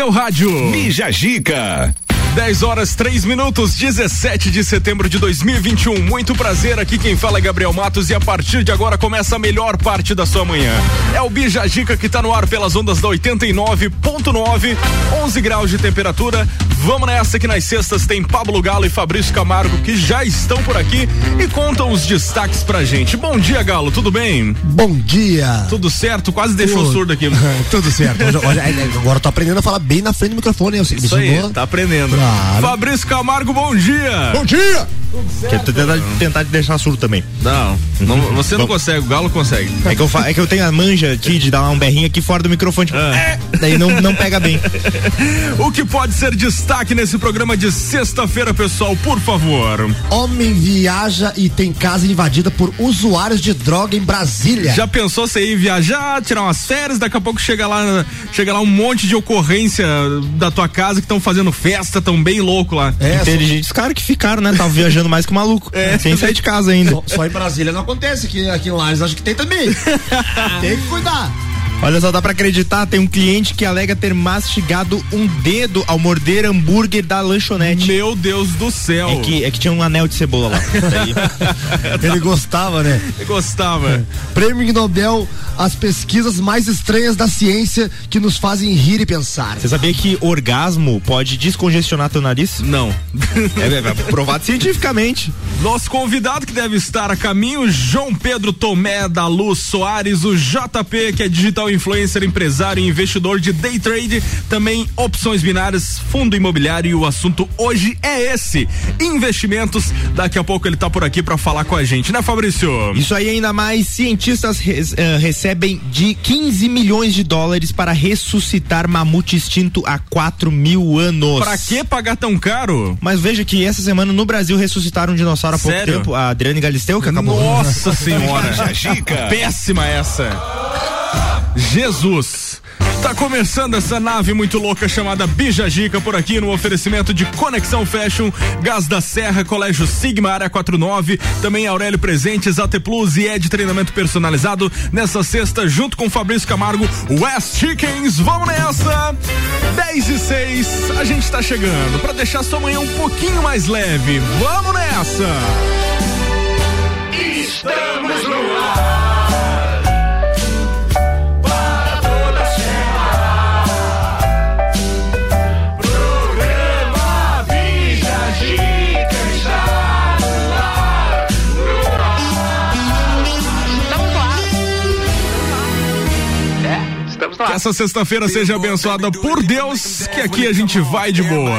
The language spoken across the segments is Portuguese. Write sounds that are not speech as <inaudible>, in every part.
seu rádio. Bija Gica. 10 horas 3 minutos, 17 de setembro de 2021. Muito prazer, aqui quem fala é Gabriel Matos e a partir de agora começa a melhor parte da sua manhã. É o Bija Gica que tá no ar pelas ondas da 89.9, 11 graus de temperatura. Vamos nessa que nas sextas tem Pablo Galo e Fabrício Camargo que já estão por aqui e contam os destaques pra gente. Bom dia, Galo, tudo bem? Bom dia. Tudo certo? Quase deixou Tudo. surdo aqui. <laughs> Tudo certo. Hoje- hoje- <laughs> agora eu tô aprendendo a falar bem na frente do microfone. Eu, Isso aí, tá aprendendo. Claro. Fabrício Camargo, bom dia. Bom dia! Quero tentar, tentar te deixar surdo também. Não, não, você não consegue, o Galo consegue. É que, eu fa- é que eu tenho a manja aqui de dar um berrinho aqui fora do microfone. Tipo, Ah. é, daí não, não pega bem. <laughs> O que pode ser destaque nesse programa de sexta-feira, pessoal, por favor? Homem viaja e tem casa invadida por usuários de droga em Brasília. Já pensou você ir viajar, tirar umas férias, daqui a pouco chega lá, chega lá um monte de ocorrência da tua casa que estão fazendo festa, tão bem louco lá. É, Inteligentes caras que ficaram, né? Tava viajando mais que maluco. Sem sair de casa ainda. só- só em Brasília não acontece, aqui, aqui em Lages acho que tem também. <laughs> tem que cuidar. Olha só, dá pra acreditar, tem um cliente que alega ter mastigado um dedo ao morder hambúrguer da lanchonete. Meu Deus do céu. É que, é que tinha um anel de cebola lá. <laughs> <laughs> Ele gostava, né? Eu gostava. Prêmio Nobel, as pesquisas mais estranhas da ciência que nos fazem rir e pensar. Você sabia que orgasmo pode descongestionar teu nariz? Não. É, é, é provado cientificamente. Nosso convidado que deve estar a caminho, João Pedro Tomé da Luz Soares, o JP, que é digital influencer, empresário e investidor de day trade, também opções binárias, fundo imobiliário e o assunto hoje é esse, investimentos. Daqui a pouco ele tá por aqui para falar com a gente, né, Fabrício? Isso aí ainda mais, cientistas res- eh, recebem de 15 milhões de dólares para ressuscitar mamute extinto há 4 mil anos. Pra que pagar tão caro? Mas veja que essa semana no Brasil ressuscitaram um dinossauro há pouco Sério? tempo, a Adriane Galisteu, que acabou. Nossa <laughs> senhora. Péssima essa. Jesus. Tá começando essa nave muito louca chamada Bijagica por aqui no oferecimento de Conexão Fashion, Gás da Serra, Colégio Sigma, Área 49, também Aurélio Presentes, AT Plus e Ed Treinamento Personalizado nessa sexta junto com Fabrício Camargo, West Chickens. Vamos nessa! 10 e 6, a gente tá chegando para deixar sua manhã um pouquinho mais leve. Vamos nessa! Estamos no ar. Que essa sexta-feira seja abençoada por Deus, que aqui a gente vai de boa.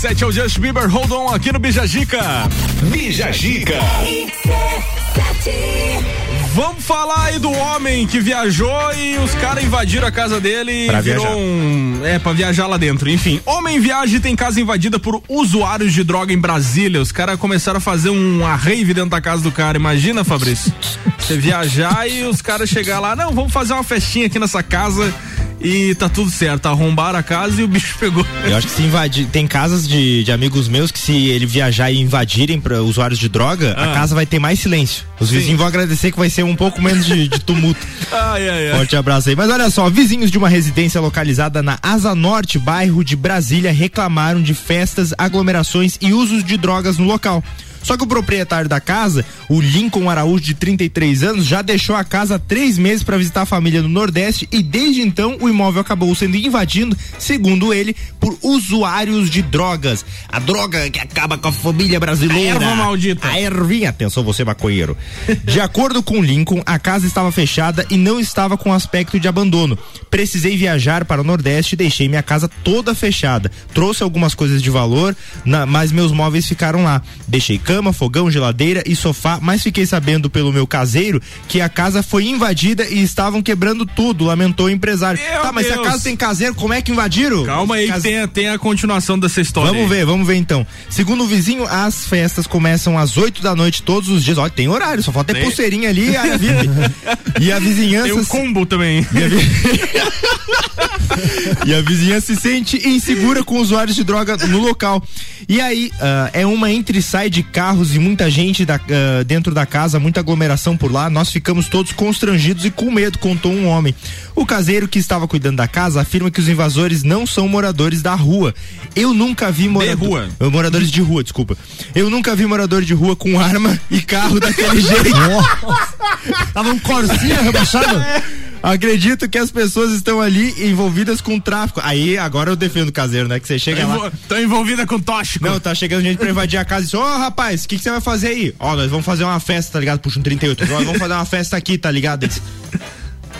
RC7 é o Justin Bieber, hold on aqui no Bijagica. Bijagica. Vamos falar aí do homem que viajou e os caras invadiram a casa dele Pra e virou viajar. um. É, pra viajar lá dentro. Enfim, homem viaja e tem casa invadida por usuários de droga em Brasília. Os caras começaram a fazer uma rave dentro da casa do cara. Imagina, Fabrício? Você viajar e os caras chegar lá, não, vamos fazer uma festinha aqui nessa casa e tá tudo certo. Arrombaram a casa e o bicho pegou. Eu acho que se invadir. Tem casas de, de amigos meus que se ele viajar e invadirem para usuários de droga, Ah. a casa vai ter mais silêncio. Os Sim. vizinhos vão agradecer que vai ser um pouco menos de, de tumulto. <laughs> Ai, ai, ai. Forte abraço aí. Mas olha só, vizinhos de uma residência localizada na Asa Norte, bairro de Brasília, reclamaram de festas, aglomerações e usos de drogas no local. Só que o proprietário da casa, o Lincoln Araújo, de 33 anos, já deixou a casa há três meses para visitar a família no Nordeste e desde então o imóvel acabou sendo invadido, segundo ele, por usuários de drogas. A droga que acaba com a família brasileira. A erva maldita. A ervinha. Atenção, você maconheiro. De acordo com Lincoln, a casa estava fechada e não estava com aspecto de abandono. Precisei viajar para o Nordeste e deixei minha casa toda fechada. Trouxe algumas coisas de valor, na- mas meus móveis ficaram lá. Deixei cama, fogão, geladeira e sofá, mas fiquei sabendo pelo meu caseiro que a casa foi invadida e estavam quebrando tudo, lamentou o empresário. Meu tá, mas se a Deus. casa tem caseiro, como é que invadiram? Calma aí, que Case- tem, a- tem a continuação dessa história. Vamos aí. ver, vamos ver então. Segundo o vizinho, as festas começam às 8 da noite todos os dias. Olha, tem horário, só falta ter Tem. pulseirinha ali, VIP. <laughs> E a vizinhança. Tem um combo também. E a, vi- <laughs> E a vizinhança se sente insegura com usuários de droga no local. E aí, ah, é uma entre e sai de carros e muita gente da- ah, dentro da casa, muita aglomeração por lá. Nós ficamos todos constrangidos e com medo, contou um homem. O caseiro que estava cuidando da casa afirma que os invasores não são moradores da rua. Eu nunca vi morador, rua. eh, moradores de rua, desculpa. Eu nunca vi morador de rua com arma e carro daquele <laughs> jeito. Tava um corsinha rebaixado. Acredito que as pessoas estão ali envolvidas com tráfico. Aí agora eu defendo o caseiro, né? Que você chega lá. Tô envolvida com tóxico. Não, tá chegando gente pra invadir a casa e diz, ô rapaz, o que, que você vai fazer aí? Ó, nós vamos fazer uma festa, tá ligado? Puxa um 38. Nós vamos fazer uma festa aqui, tá ligado? Eles,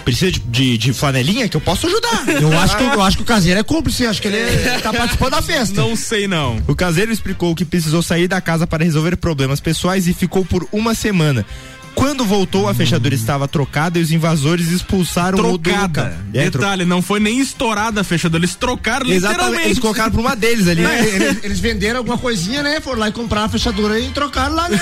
Precisa de, de, de flanelinha que eu posso ajudar. Eu acho, que, eu acho que o caseiro é cúmplice, acho que ele é- tá participando da festa. Não sei não. O caseiro explicou que precisou sair da casa para resolver problemas pessoais e ficou por uma semana. Quando voltou, a fechadura estava trocada e os invasores expulsaram o do. Trocada. É, tro- Detalhe, não foi nem estourada a fechadura, eles trocaram Exatamente, literalmente. eles colocaram por uma deles ali. <laughs> Não, eles, eles venderam alguma coisinha, né? Foram lá e compraram a fechadura e trocaram lá, né?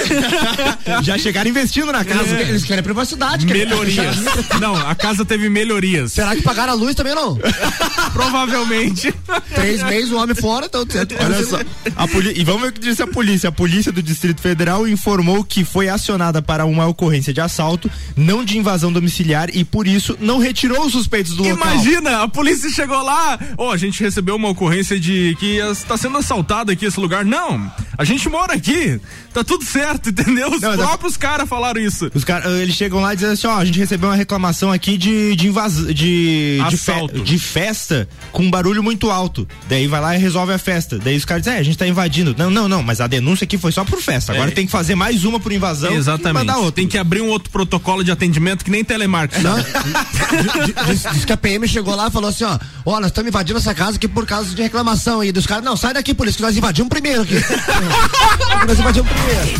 <laughs> Já chegaram investindo na casa. Eles, eles querem privacidade, querem Melhorias. não, a casa teve melhorias. Será que pagaram a luz também não? <laughs> Provavelmente. Três meses, o homem fora, então. Olha só, a poli... e vamos ver o que disse a polícia. A polícia do Distrito Federal informou que foi acionada para uma ocorrência de assalto, não de invasão domiciliar e por isso não retirou os suspeitos do local. Imagina, a polícia chegou lá, ó, a gente recebeu uma ocorrência de que está sendo assaltado aqui esse lugar. Não, A gente mora aqui, tá tudo certo, entendeu? Os Não, a- próprios caras falaram isso. Os caras, eles chegam lá e dizem assim, ó, a gente recebeu uma reclamação aqui de de invasão, de de, fe- de festa com um barulho muito alto. Daí vai lá e resolve a festa. Daí os caras dizem, é, a gente tá invadindo. Não, não, não, mas a denúncia aqui foi só por festa. Agora É. tem que fazer mais uma por invasão e Exatamente. mandar outra. Tem que abrir um outro protocolo de atendimento que nem telemarketing. Não, diz, diz que a PM chegou lá e falou assim, ó, ó, nós estamos invadindo essa casa aqui por causa de reclamação aí dos caras. Não, sai daqui, polícia, que nós invadimos primeiro aqui. <laughs> nós invadimos primeiro. Yeah.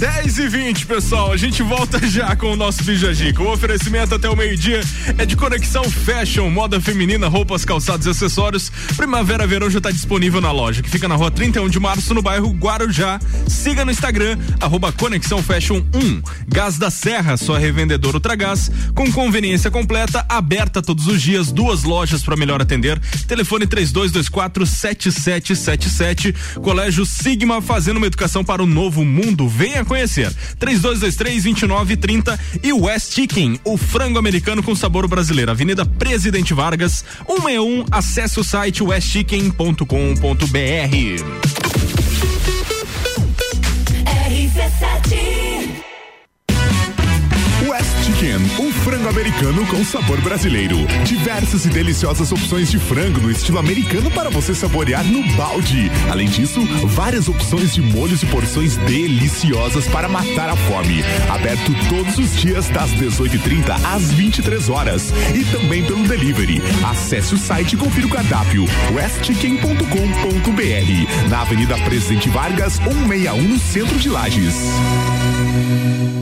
10 e 20, pessoal. A gente volta <laughs> já com o nosso Bija Dica. O oferecimento até o meio-dia é de Conexão Fashion, moda feminina, roupas, calçados e acessórios. Primavera Verão já está disponível na loja, que fica na rua 31 de março, no bairro Guarujá. Siga no Instagram, arroba Conexão Fashion 1. Gás da Serra, sua revendedora Ultragás, com conveniência completa, aberta todos os dias, duas lojas para melhor atender. Telefone 3224 7777. Colégio Sigma, fazendo uma educação para o novo mundo. Venha conhecer. 3223 2930 e West Chicken, o frango americano com sabor brasileiro. Avenida Presidente Vargas, 161. Acesse o site westchicken.com.br. West Chicken, um frango americano com sabor brasileiro. Diversas e deliciosas opções de frango no estilo americano para você saborear no balde. Além disso, várias opções de molhos e porções deliciosas para matar a fome. Aberto todos os dias das 18h30 às 23 horas e também pelo delivery. Acesse o site e confira o cardápio westchicken.com.br na Avenida Presidente Vargas 161 no centro de Lages.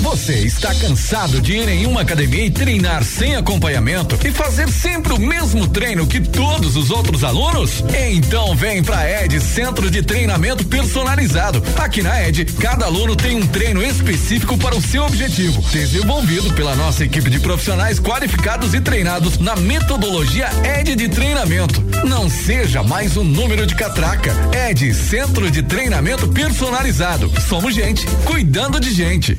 Você está cansado de ir em uma academia e treinar sem acompanhamento e fazer sempre o mesmo treino que todos os outros alunos? Então vem pra Ed Centro de Treinamento Personalizado. Aqui na Ed, cada aluno tem um treino específico para o seu objetivo, desenvolvido pela nossa equipe de profissionais qualificados e treinados na metodologia Ed de treinamento. Não seja mais um número de catraca. Ed Centro de Treinamento Personalizado. Somos gente cuidando de gente.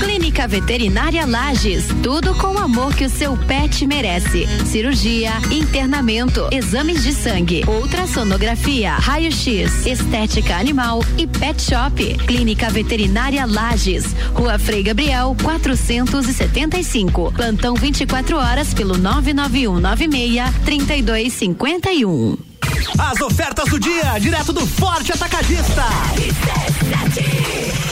Clínica Veterinária Lages, tudo com o amor que o seu pet merece. Cirurgia, internamento, exames de sangue, ultrassonografia, raio-x, estética animal e pet shop. Clínica Veterinária Lages, Rua Frei Gabriel, 475. Plantão 24 horas pelo 99196 3251. As ofertas do dia, direto do Forte Atacadista.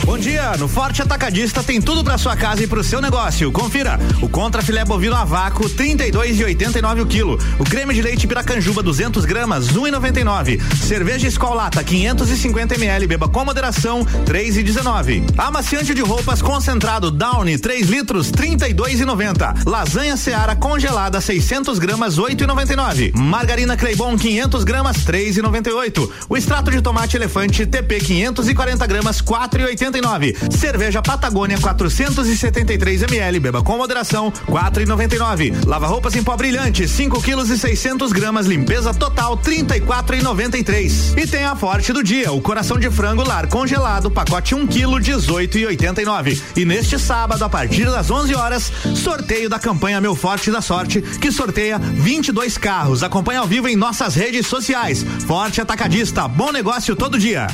Bom dia, no Forte Atacadista tem tudo para sua casa e para o seu negócio. Confira: o contra filé bovino a vácuo 32,89 o quilo, o creme de leite Piracanjuba 200 gramas 1,99, cerveja Skol Lata 550 ml beba com moderação 3,19, amaciante de roupas concentrado Downy 3 litros 32,90, lasanha Seara congelada 600 gramas 8,99, margarina Creibon 500 gramas 3,98, o extrato de tomate elefante TP 540 gramas 4,89. Cerveja Patagônia 473 ml, beba com moderação 4,99. Lava roupas em pó brilhante 5 quilos e 600 gramas, limpeza total 34,93. E tem a forte do dia, o coração de frango lar congelado, pacote 1 quilo 18,89. E neste sábado a partir das 11 horas, sorteio da campanha Meu Forte da Sorte, que sorteia 22 carros. Acompanhe ao vivo em nossas redes sociais. Forte Atacadista, bom negócio todo dia.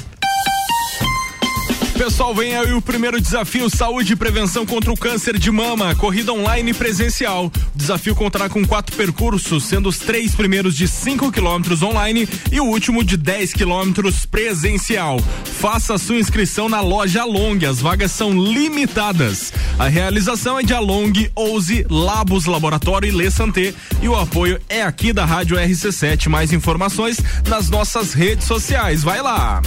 Pessoal, vem aí o primeiro desafio Saúde e Prevenção contra o Câncer de Mama, corrida online presencial. O desafio contará com quatro percursos, sendo os três primeiros de 5 quilômetros online e o último de 10 quilômetros presencial. Faça sua inscrição na loja Along, as vagas são limitadas. A realização é de Along, Ouse, Labos Laboratório e Lê Santé e o apoio é aqui da Rádio RC7. Mais informações nas nossas redes sociais. Vai lá!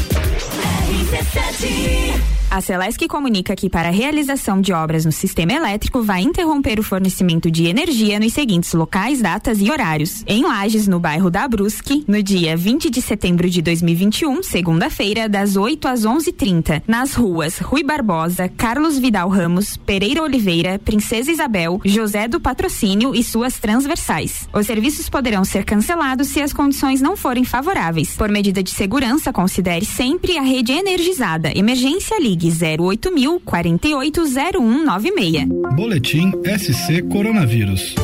A Celesc comunica que para a realização de obras no sistema elétrico vai interromper o fornecimento de energia nos seguintes locais, datas e horários. Em Lages, no bairro da Brusque, no dia 20 de setembro de 2021, segunda-feira, das 8 às 11:30, nas ruas Rui Barbosa, Carlos Vidal Ramos, Pereira Oliveira, Princesa Isabel, José do Patrocínio e suas transversais. Os serviços poderão ser cancelados se as condições não forem favoráveis. Por medida de segurança, considere sempre a rede energizada. Emergência Ligue 08000 480196. Boletim SC Coronavírus.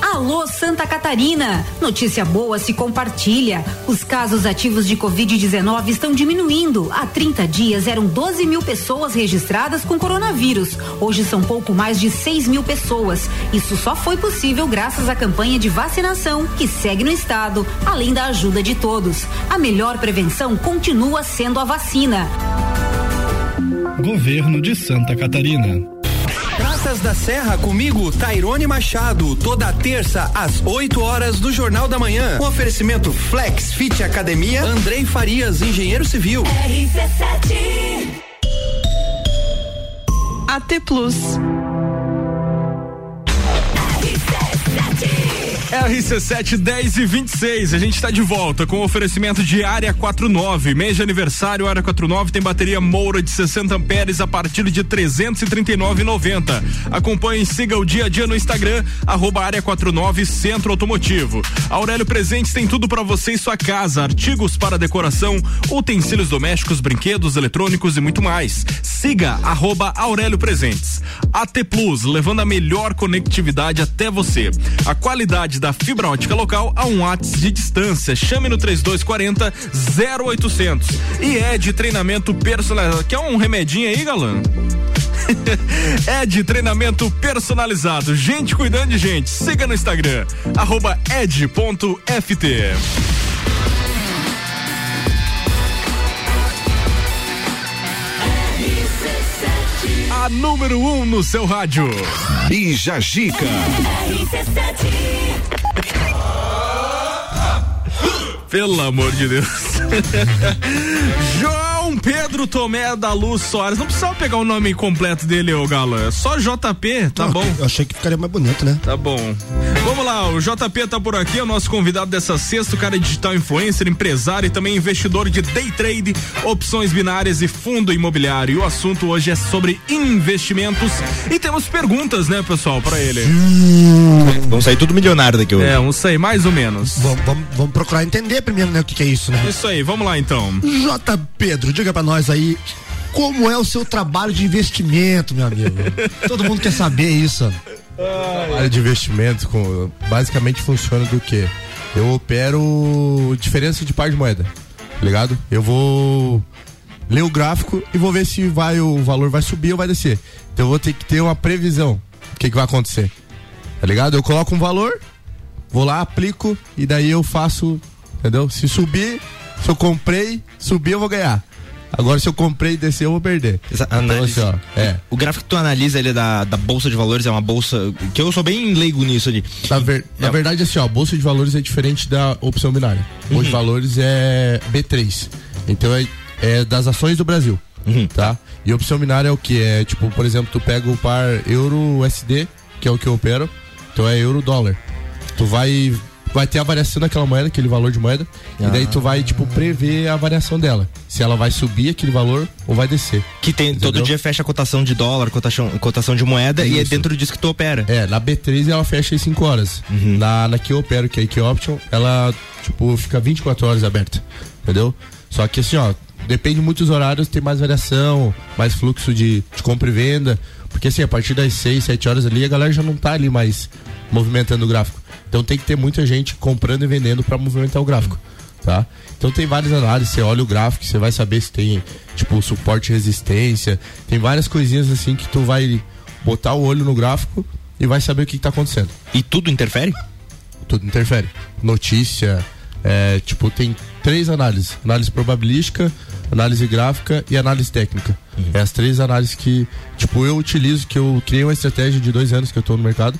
Alô Santa Catarina! Notícia boa se compartilha. Os casos ativos de Covid-19 estão diminuindo. Há 30 dias eram 12 mil pessoas registradas com coronavírus. Hoje são pouco mais de 6 mil pessoas. Isso só foi possível graças à campanha de vacinação que segue no estado, além da ajuda de todos. A melhor prevenção continua sendo a vacina. Governo de Santa Catarina. Praças da Serra comigo, Tairone Machado, toda terça às 8 horas do Jornal da Manhã. Um oferecimento Flex Fit Academia, Andrei Farias, engenheiro civil. RC7 AT Plus. RC7 10 e 26. A gente está de volta com o oferecimento de Área 49. Mês de aniversário, Área 49 tem bateria Moura de 60 amperes a partir de 339,90. Acompanhe e siga o dia a dia no Instagram, arroba Área 49 Centro Automotivo. Aurélio Presentes tem tudo para você e sua casa: artigos para decoração, utensílios domésticos, brinquedos, eletrônicos e muito mais. Siga arroba Aurélio Presentes. AT Plus, levando a melhor conectividade até você. A qualidade da fibra ótica local a um watts de distância. Chame no 3240 0800. E é de treinamento personalizado. Quer um remedinho aí, galã? <laughs> é de treinamento personalizado. Gente cuidando de gente. Siga no Instagram, arroba ed.ft. A número 1 um no seu rádio. Bija Gica. Pelo amor de Deus. <laughs> Pedro Tomé da Luz Soares. Não precisava pegar o nome completo dele, ô Galo. É só JP, tá Não, bom? Eu achei que ficaria mais bonito, né? Tá bom. Vamos lá, o JP tá por aqui, é o nosso convidado dessa sexta, o cara é digital influencer, empresário e também investidor de day trade, opções binárias e fundo imobiliário. E o assunto hoje é sobre investimentos e temos perguntas, né, pessoal, pra ele. Vamos sair tudo milionário daqui hoje. É, não sei, mais ou menos. Vamos, vamos, vamos procurar entender primeiro, né, o que, que é isso, né? Isso aí, vamos lá então. J. Pedro, diga pra nós aí. Como é o seu trabalho de investimento, meu amigo? Todo mundo quer saber isso. área de investimentos com, basicamente funciona do que? Eu opero diferença de par de moeda, tá ligado? Eu vou ler o gráfico e vou ver se vai o valor vai subir ou vai descer. Então eu vou ter que ter uma previsão do que, que vai acontecer. Tá ligado? Eu coloco um valor, vou lá, aplico e daí eu faço, entendeu? Se subir, se eu comprei, subir eu vou ganhar. Agora se eu comprei e descer eu vou perder. Essa Então, assim, ó, é. O gráfico que tu analisa ele da, da bolsa de valores é uma bolsa que eu sou bem leigo nisso ali. Na, ver- na verdade, assim, ó, a bolsa de valores é diferente da opção binária. Bolsa de valores é B3. Então é, é das ações do Brasil. Tá? E opção binária é o que? É tipo, por exemplo, tu pega o par euro-USD, que é o que eu opero. Então é euro-dólar. Tu vai. Vai ter a variação daquela moeda, aquele valor de moeda, e daí tu vai, tipo, prever a variação dela. Se ela vai subir aquele valor ou vai descer. Que tem, todo dia fecha a cotação de dólar, cotação, cotação de moeda e é dentro disso que tu opera. É, na B3 ela fecha às 5 horas. Na, na que eu opero, que é a que Option, ela, tipo, fica 24 horas aberta. Entendeu? Só que assim, ó, depende muito dos horários, tem mais variação, mais fluxo de, de compra e venda. Porque assim, a partir das 6, 7 horas ali, a galera já não tá ali mais movimentando o gráfico. Então tem que ter muita gente comprando e vendendo pra movimentar o gráfico. tá? Então tem várias análises, você olha o gráfico, você vai saber se tem, tipo, suporte e resistência, tem várias coisinhas assim que tu vai botar o olho no gráfico e vai saber o que, que tá acontecendo. E tudo interfere? Tudo interfere. Notícia, é, tipo, tem três análises: análise probabilística, análise gráfica e análise técnica. É as três análises que, tipo, eu utilizo, que eu criei uma estratégia de dois anos que eu tô no mercado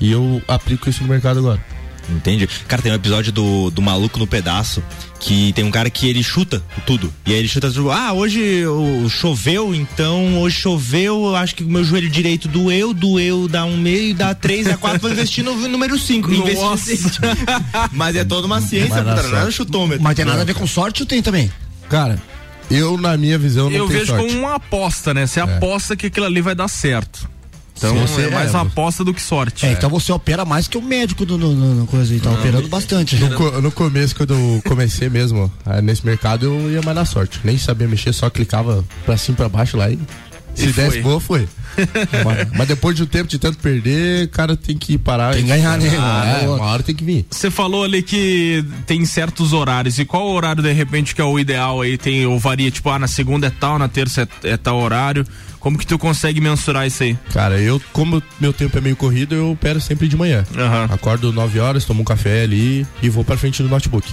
e eu aplico isso no mercado agora. Entende? Cara, tem um episódio do, do Maluco no Pedaço que tem um cara que ele chuta tudo. E aí ele chuta tudo. Ah, hoje choveu, então hoje choveu, eu acho que o meu joelho direito doeu, doeu, dá um meio, dá três, dá quatro, vou investir no número cinco. Nossa. <laughs> Mas é toda uma ciência, Mas puta, não é chutômetro. Mas tem nada a ver com sorte ou tem também? Cara, eu, na minha visão, não Eu tenho vejo sorte. como uma aposta, né? Você aposta que aquilo ali vai dar certo. Então você- é mais é, uma aposta do que sorte. É, então você opera mais que o médico do, no, no- no coisa aí, tá operando bastante. No, co- no começo, quando eu comecei mesmo ah, nesse mercado, eu ia mais na sorte. Nem sabia mexer, só clicava pra cima e pra baixo lá e. Se E desse foi. boa, foi. <laughs> mas, mas depois de um tempo de tanto perder, o cara tem que parar. Tem que ganhar, né? Ah, é, uma hora tem que vir. Você falou ali que tem certos horários. E qual horário, de repente, que é o ideal aí? Tem, ou varia, tipo, ah, na segunda é tal, na terça é, é tal horário. Como que tu consegue mensurar isso aí? Cara, eu, como meu tempo é meio corrido, eu opero sempre de manhã. Acordo 9 horas, tomo um café ali e vou pra frente do notebook.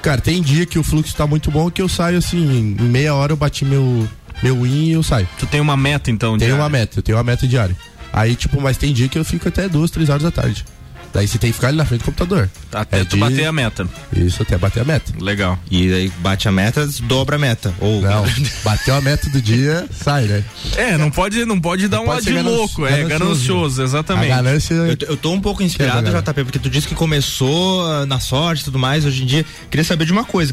Cara, tem dia que o fluxo tá muito bom que eu saio assim, em meia hora eu bati meu, meu win e eu saio. Tu tem uma meta então? Tenho diária? uma meta, eu tenho uma meta diária. Aí, tipo, mas tem dia que eu fico até duas, três horas da tarde. Daí você tem que ficar ali na frente do computador. Até É tu de- bater a meta. Isso, até bater a meta. Legal. E aí bate a meta, dobra a meta. Ou Não, bateu a meta do dia, sai, né? É, não pode, não pode dar Não uma pode de louco, é ganancioso. ganancioso, exatamente. A ganância. Eu, tô- eu tô um pouco inspirado, Quebra, JP, porque tu disse que começou ah, na sorte e tudo mais. Hoje em dia, queria saber de uma coisa: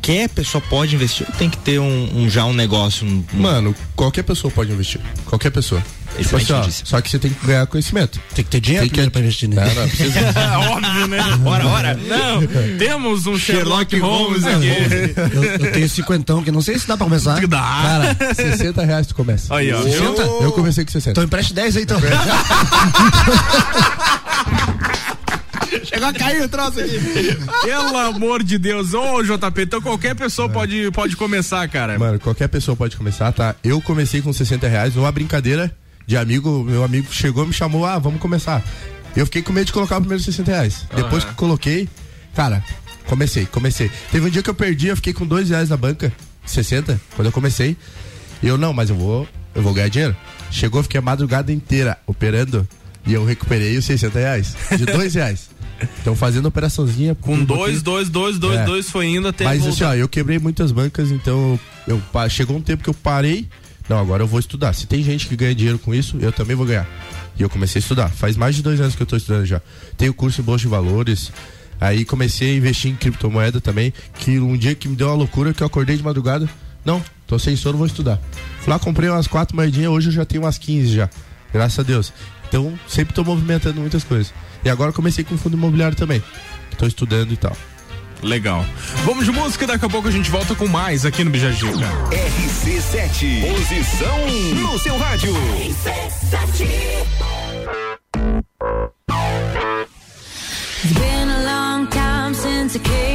qualquer pessoa pode investir ou tem que ter um, um- já um negócio? Um, um- Mano, qualquer pessoa pode investir. Qualquer pessoa. Tipo assim, ó, só que você tem que ganhar conhecimento. Tem que ter dinheiro Tem que- pra investir, né? Não, não, precisa. <laughs> Óbvio, né? Ora, ora. Não, temos um Sherlock, Sherlock Holmes Holmes aqui. Eu, eu tenho cinquentão, que não sei se dá pra começar. Dá. Cara, 60 reais tu começa. Aí, ó. 60? Eu comecei com 60. Então empreste 10 aí, então. <laughs> <laughs> Chegou a cair o troço aqui. <laughs> Pelo amor de Deus. Ô, JP, então qualquer pessoa pode, pode começar, cara. Mano, qualquer pessoa pode começar, tá? Eu comecei com 60 reais numa brincadeira de amigo. Meu amigo chegou e me chamou, ah, vamos começar. Eu fiquei com medo de colocar o primeiro 60 reais. Depois que coloquei, cara, comecei, comecei. Teve um dia que eu perdi, eu fiquei com dois reais na banca, 60, quando eu comecei. E eu, não, mas eu vou, eu vou ganhar dinheiro. Chegou, fiquei a madrugada inteira operando e eu recuperei os 60 reais. De dois reais. <laughs> Então fazendo operaçãozinha. Com dois, dois, dois, dois, É. dois foi indo até Mas assim, ó, eu quebrei muitas bancas, então eu, chegou um tempo que eu parei. Não, agora eu vou estudar. Se tem gente que ganha dinheiro com isso, eu também vou ganhar. E eu comecei a estudar. Faz mais de dois anos que eu tô estudando já. Tenho curso em Bolsa de Valores. Aí comecei a investir em criptomoeda também. Que um dia que me deu uma loucura que eu acordei de madrugada. Não, tô sem sono, vou estudar. Fui lá, comprei umas quatro moedinhas, hoje eu já tenho umas 15 já. Graças a Deus. Então, sempre tô movimentando muitas coisas. E agora comecei com fundo imobiliário também. Tô estudando e tal. Legal. Vamos de música, daqui a pouco a gente volta com mais aqui no Bijagica. RC7, posição no seu rádio. It's been a long time since I came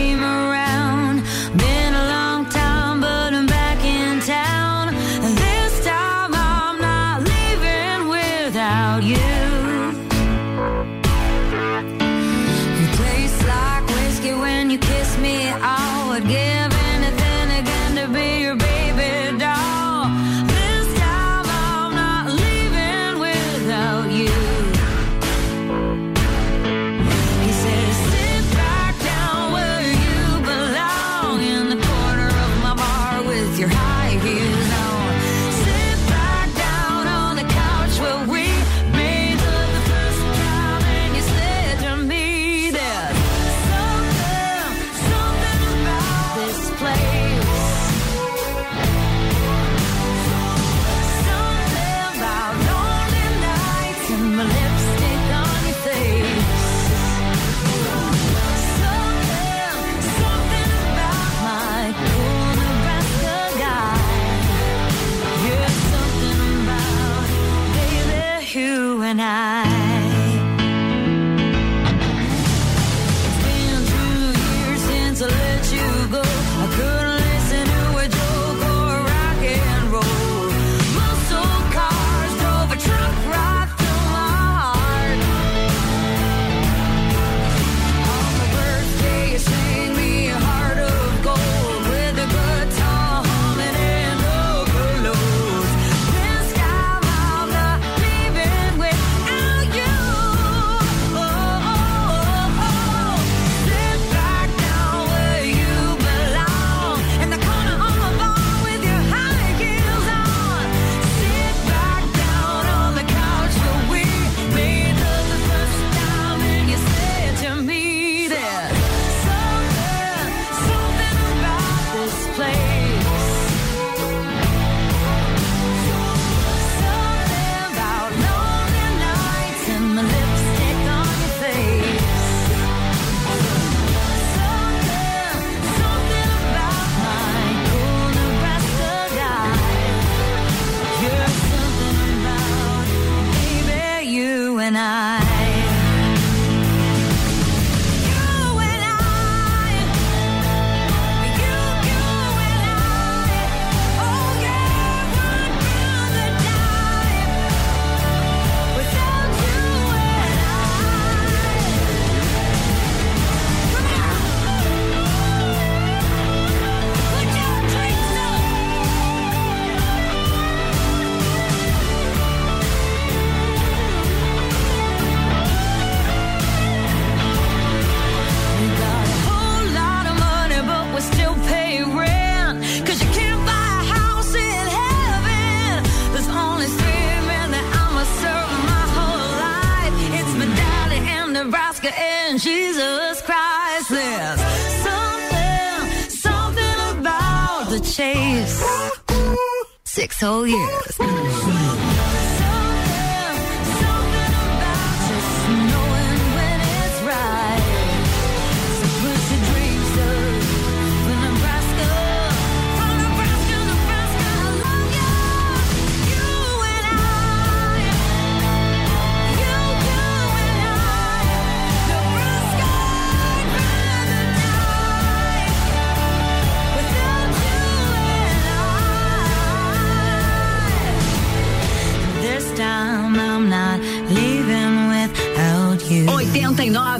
sexual years.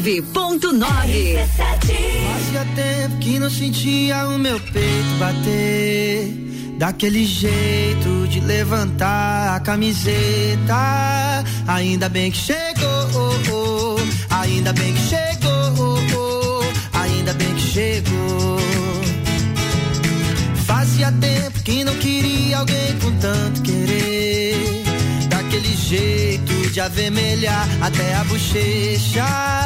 89.9 Fazia tempo que não sentia o meu peito bater. Daquele jeito de levantar a camiseta. Ainda bem que chegou, ainda bem que chegou, ainda bem que chegou. Fazia tempo que não queria alguém com tanto querer. Daquele jeito de avermelhar até a bochecha.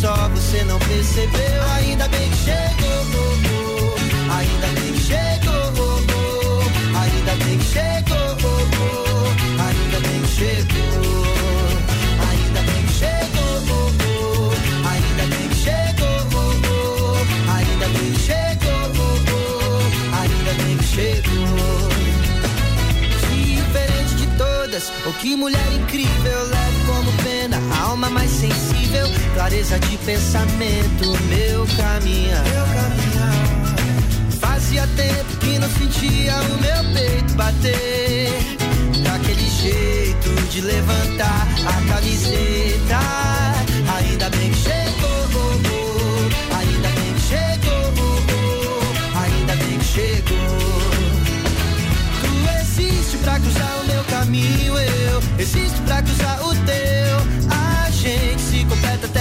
só você não percebeu. Ainda bem que chegou, oh, ainda bem que chegou, oh, ainda bem que chegou, ainda bem que chegou. Ainda bem que chegou, ainda bem que chegou, ainda bem que chegou, ainda bem que chegou. Diferente de todas, oh que mulher incrível, leve como pena, a alma mais sensível, clareza de pensamento, meu caminhar. Meu caminhar. Fazia tempo que não sentia o meu peito bater. Daquele jeito de levantar a camiseta. Ainda bem que chegou, oh, oh. ainda bem que chegou, oh, ainda bem que chegou. Tu existe pra cruzar o meu caminho, eu existo pra cruzar o teu.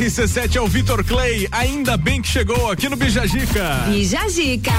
RC7 é o Vitor Clay, ainda bem que chegou aqui no Bijagica. Bijagica.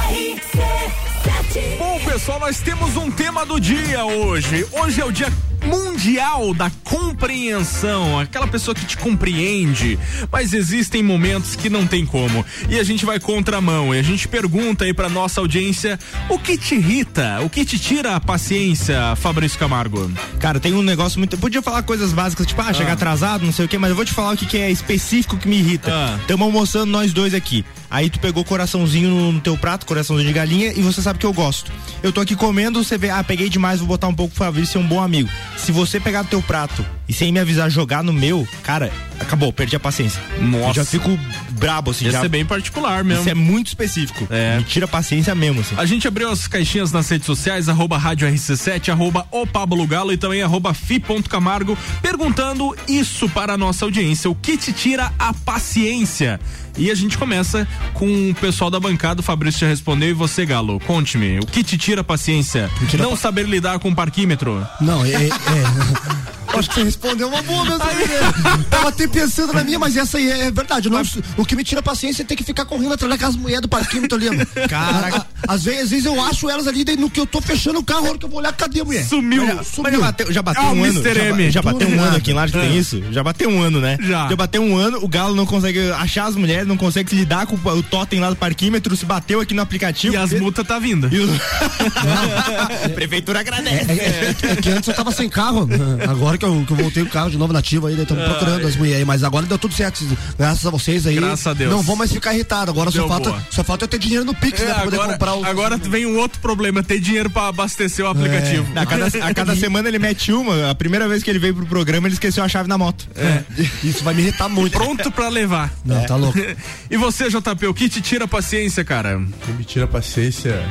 Bom, pessoal, nós temos um tema do dia hoje. Hoje é o dia mundial da compreensão, aquela pessoa que te compreende, mas existem momentos que não tem como. E a gente vai contramão e a gente pergunta aí pra nossa audiência o que te irrita, o que te tira a paciência, Fabrício Camargo. Cara, tem um negócio muito. Podia falar coisas básicas, tipo, ah, chegar atrasado, não sei o que, mas eu vou te falar o que, que é específico que me irrita. Estamos almoçando nós dois aqui. Aí tu pegou coraçãozinho no, no teu prato, coraçãozinho de galinha, e você sabe que eu gosto. Eu tô aqui comendo, você vê, ah, peguei demais, vou botar um pouco pro Fabrício ser um bom amigo. Se você pegar do teu prato Pronto. E sem me avisar jogar no meu, cara, acabou, perdi a paciência. Nossa. Eu já fico brabo, assim. Ia já... ser bem particular mesmo. Isso é muito específico. É. Me tira a paciência mesmo, assim. A gente abriu as caixinhas nas redes sociais, arroba rádio RC7, arroba o Pablo Galo e também arroba fi.camargo, perguntando isso para a nossa audiência, o que te tira a paciência? E a gente começa com o pessoal da bancada, o Fabrício já respondeu, e você, Galo, conte-me, o que te tira a paciência? tira Não pa- saber lidar com o parquímetro? Não, é. é- <laughs> Acho que você respondeu uma boa mesmo. né? Tava até pensando na minha, mas essa aí é verdade. não- o que me tira a paciência é ter que ficar correndo atrás daquelas mulheres do parquímetro ali. mano. Caraca. Às vezes, às vezes eu acho elas ali, daí no que eu tô fechando o carro, a hora que eu vou olhar, cadê a mulher? Sumiu. Olha, Sumiu. já bateu, já bateu Ah, o um ano. Mr. Já, já bateu um ano aqui em Laje que tem isso? Já bateu um ano, né? Já. Já bateu um ano, o Galo não consegue achar as mulheres, não consegue lidar com o totem lá do parquímetro, se bateu aqui no aplicativo. E as multas tá vindo. E <laughs> prefeitura agradece. É, é- é que antes eu tava sem carro. Agora que eu, que eu voltei o carro de novo nativo aí, estamos procurando as mulheres aí. Mas agora deu tudo certo. Graças a vocês aí. Graças a Deus. Não vou mais ficar irritado. Agora só falta, boa. só falta eu ter dinheiro no Pix, É, né? Pra poder agora, comprar o. agora vem um outro problema, ter dinheiro pra abastecer o aplicativo. A cada, a cada semana ele mete uma. A primeira vez que ele veio pro programa, ele esqueceu a chave na moto. É. <laughs> Isso vai me irritar muito. Pronto pra levar. Não, tá louco. <laughs> E você, JP, o que te tira a paciência, cara? Quem me tira a paciência.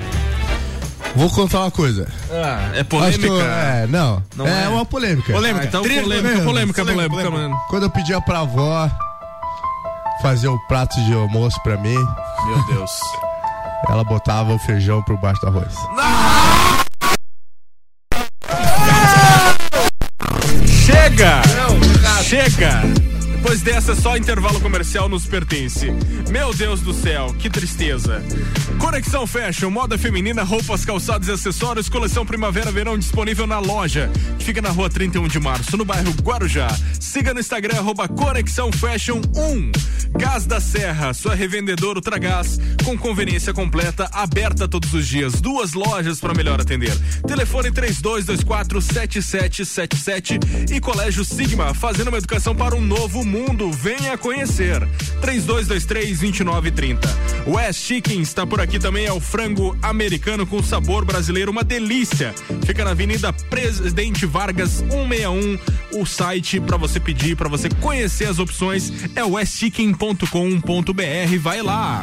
Vou contar uma coisa. Ah, é polêmica? eu- é, não. Não é, é? uma polêmica. Polêmica. Ah, então polêmica, polêmica, polêmica, polêmica, mano. Quando eu pedia pra avó fazer o prato de almoço pra mim, Meu Deus. ela botava o feijão por baixo do arroz. Chega! Chega! Depois dessa, só intervalo comercial nos pertence. Meu Deus do céu, que tristeza. Conexão Fashion, moda feminina, roupas, calçados e acessórios, coleção primavera-verão disponível na loja, que fica na rua 31 de março, no bairro Guarujá. Siga no Instagram, arroba Conexão Fashion 1. Gás da Serra, sua revendedora Ultragás, com conveniência completa, aberta todos os dias. Duas lojas para melhor atender. Telefone 3224 7777 e Colégio Sigma, fazendo uma educação para um novo mundo. Venha conhecer. 3223-2930. West Chicken está por aqui também, é o frango americano com sabor brasileiro, uma delícia. Fica na Avenida Presidente Vargas 161. O site para você pedir, para você conhecer as opções é westchicken.com.br. Vai lá.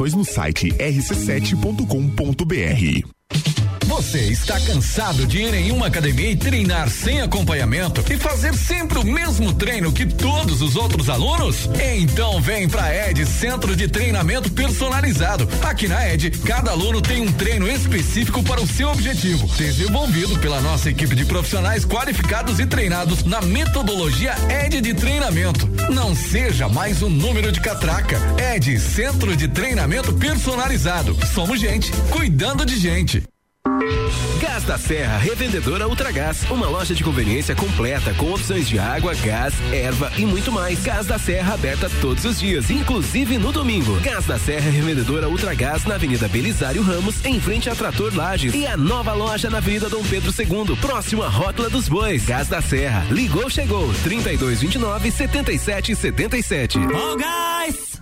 informações no site rc7.com.br. Você está cansado de ir em uma academia e treinar sem acompanhamento e fazer sempre o mesmo treino que todos os outros alunos? Então vem pra Ed Centro de Treinamento Personalizado. Aqui na Ed, cada aluno tem um treino específico para o seu objetivo, desenvolvido pela nossa equipe de profissionais qualificados e treinados na metodologia Ed de treinamento. Não seja mais um número de catraca. Ed Centro de Treinamento Personalizado. Somos gente cuidando de gente. Gás da Serra, revendedora Ultragás, uma loja de conveniência completa com opções de água, gás, erva e muito mais. Gás da Serra aberta todos os dias, inclusive no domingo. Gás da Serra, revendedora Ultragás na Avenida Belisário Ramos, em frente a Trator Lages. E a nova loja na Avenida Dom Pedro II, próximo à Rótula dos Bois. Gás da Serra, ligou, chegou, 3229 7777. Oh, guys!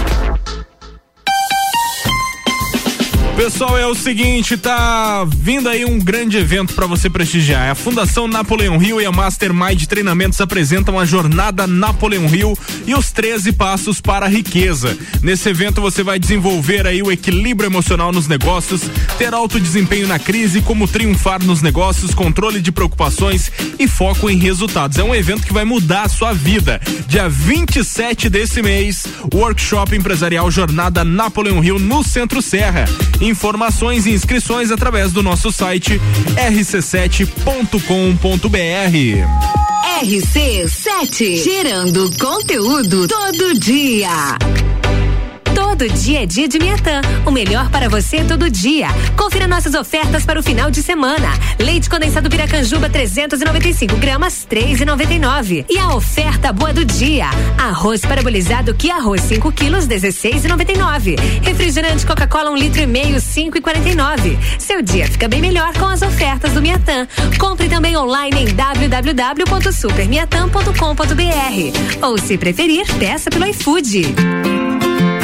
Pessoal, é o seguinte, tá vindo aí um grande evento para você prestigiar. A Fundação Napoleão Rio e a Mastermind Treinamentos apresentam a jornada Napoleão Rio e os 13 passos para a riqueza. Nesse evento você vai desenvolver aí o equilíbrio emocional nos negócios, ter alto desempenho na crise, como triunfar nos negócios, controle de preocupações e foco em resultados. É um evento que vai mudar a sua vida. Dia 27 desse mês, workshop empresarial Jornada Napoleão Rio no Centro Serra. Informações e inscrições através do nosso site rc7.com.br. RC7, gerando conteúdo todo dia. Todo dia é dia de Miatã. O melhor para você todo dia. Confira nossas ofertas para o final de semana. Leite condensado Piracanjuba 395 gramas 3,99. E a oferta boa do dia. Arroz parabolizado que arroz 5 quilos 16,99. Refrigerante Coca-Cola um litro e meio 5,49. Seu dia fica bem melhor com as ofertas do Miatã. Compre também online em www.supermiatã.com.br. Ou se preferir, peça pelo iFood.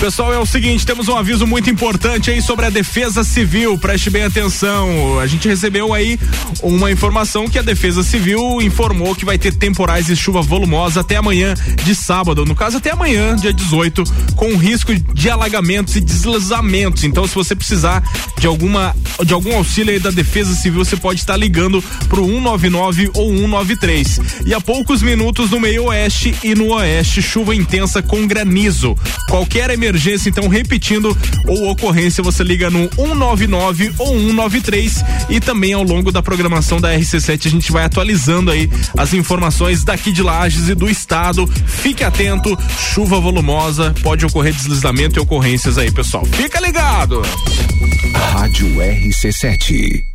Pessoal, é o seguinte, temos um aviso muito importante aí sobre a Defesa Civil. Preste bem atenção. A gente recebeu aí uma informação que a Defesa Civil informou que vai ter temporais e chuva volumosa até amanhã de sábado. No caso, até amanhã, dia 18, com risco de alagamentos e deslizamentos. Então, se você precisar de alguma de algum auxílio aí da Defesa Civil, você pode estar ligando pro 199 ou 193. E a poucos minutos no meio oeste e no oeste, chuva intensa com granizo. Qualquer emergência emergência, então repetindo, ou ocorrência, você liga no 199 ou 193 e também ao longo da programação da RC7 a gente vai atualizando aí as informações daqui de Lages e do estado. Fique atento, chuva volumosa, pode ocorrer deslizamento e ocorrências aí, pessoal. Fica ligado. Rádio RC7.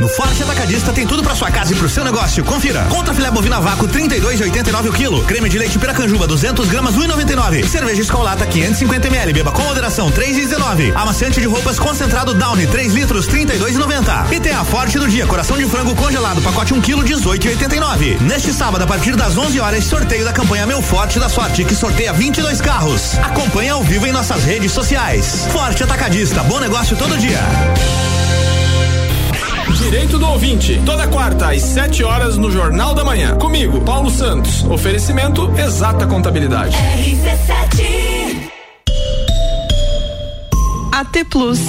No Forte Atacadista tem tudo pra sua casa e pro seu negócio. Confira. Contra filé bovina vácuo 32,89 o quilo. Creme de leite Piracanjuba 200 gramas 1,99. Cerveja Escolata 550 ml. Beba com moderação 3,19. Amaciante de roupas concentrado Downy 3 litros 32,90. E tem a Forte do dia coração de frango congelado pacote 1 quilo 18,89. Neste sábado a partir das 11 horas sorteio da campanha Meu Forte da Sorte que sorteia 22 carros. Acompanhe ao vivo em nossas redes sociais. Forte Atacadista. Bom negócio todo dia. Direito do ouvinte, toda quarta às 7 horas no Jornal da Manhã. Comigo, Paulo Santos. Oferecimento Exata Contabilidade. RC7. AT Plus.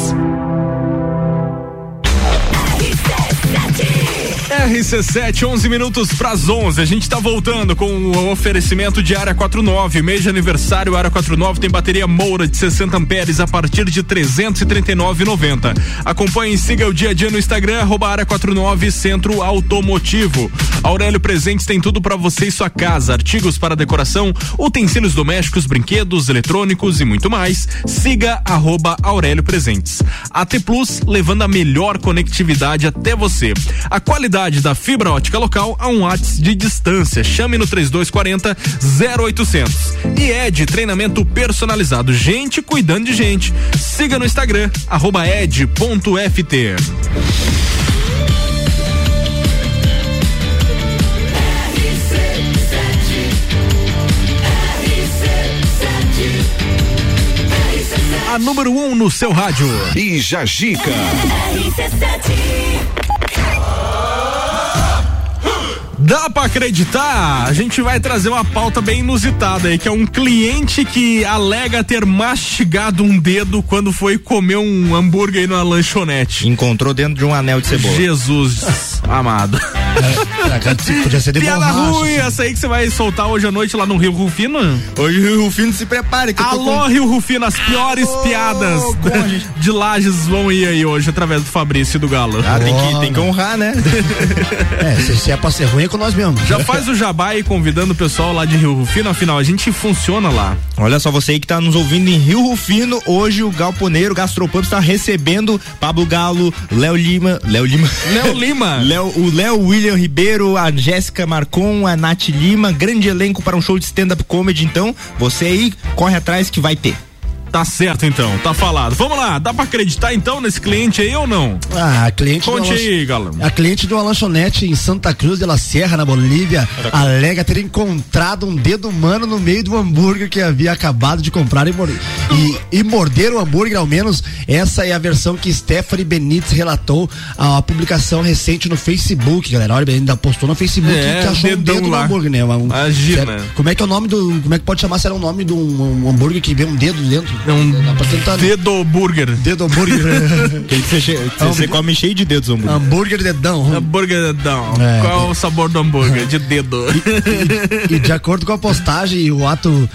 RC7, 11 minutos pras 11. A gente tá voltando com o oferecimento de área 49. Mês de aniversário, área 49 tem bateria Moura de 60 amperes a partir de 339,90. Acompanhe e siga o dia a dia no Instagram, arroba área 49 Centro Automotivo. Aurélio Presentes tem tudo para você e sua casa: artigos para decoração, utensílios domésticos, brinquedos, eletrônicos e muito mais. Siga arroba Aurélio Presentes. AT Plus levando a melhor conectividade até você. A qualidade da fibra ótica local a um watts de distância. Chame no 3240 0800. E é de treinamento personalizado. Gente cuidando de gente. Siga no Instagram, arroba ed.ft. A número 1 um no seu rádio. E Jajica. Dá pra acreditar? A gente vai trazer uma pauta bem inusitada aí, que é um cliente que alega ter mastigado um dedo quando foi comer um hambúrguer aí numa lanchonete. Encontrou dentro de um anel de cebola. Jesus amado. É, podia ser de Piada borracha, ruim, assim. essa aí que você vai soltar hoje à noite lá no Rio Rufino? Hoje o Rio Rufino se prepare. Que Alô, com- Rio Rufino, as piores piadas <laughs> de Lages vão ir aí hoje através do Fabrício e do Galo. Ah, tem que, tem que honrar, né? É, se, se é pra ser ruim é com nós mesmo. Já faz o jabá aí convidando o pessoal lá de Rio Rufino, afinal a gente funciona lá. Olha só, você aí que tá nos ouvindo em Rio Rufino, hoje o Galponeiro Gastropub está recebendo Pablo Galo, Léo Lima, Léo Lima, Léo Lima. <laughs> Léo, o Léo William Ribeiro, a Jéssica Marcon, a Nath Lima, grande elenco para um show de stand-up comedy, então você aí corre atrás que vai ter. Tá certo então, tá falado. Vamos lá, dá pra acreditar então nesse cliente aí ou não? Ah, a cliente Conte uma aí, Galo. A cliente de uma lanchonete em Santa Cruz de la Sierra, na Bolívia, alega ter encontrado um dedo humano no meio do hambúrguer que havia acabado de comprar e, mor- e, e morder o hambúrguer, ao menos. Essa é a versão que Stephanie Benítez relatou a publicação recente no Facebook, galera. Olha, ainda postou no Facebook É, que achou um dedo no lá. hambúrguer, né? Um- Imagina. sério, Como é que é o nome do. Como é que pode chamar? Será o nome de um, um hambúrguer que vem um dedo dentro? É um Dá pra tentar. dedo burger. Dedo <laughs> <laughs> que você, che- você come cheio de dedos, hambúrguer. hambúrguer dedão. Hambúrguer dedão. É. Qual o sabor do hambúrguer? <laughs> De dedo. E de acordo com a postagem, o ato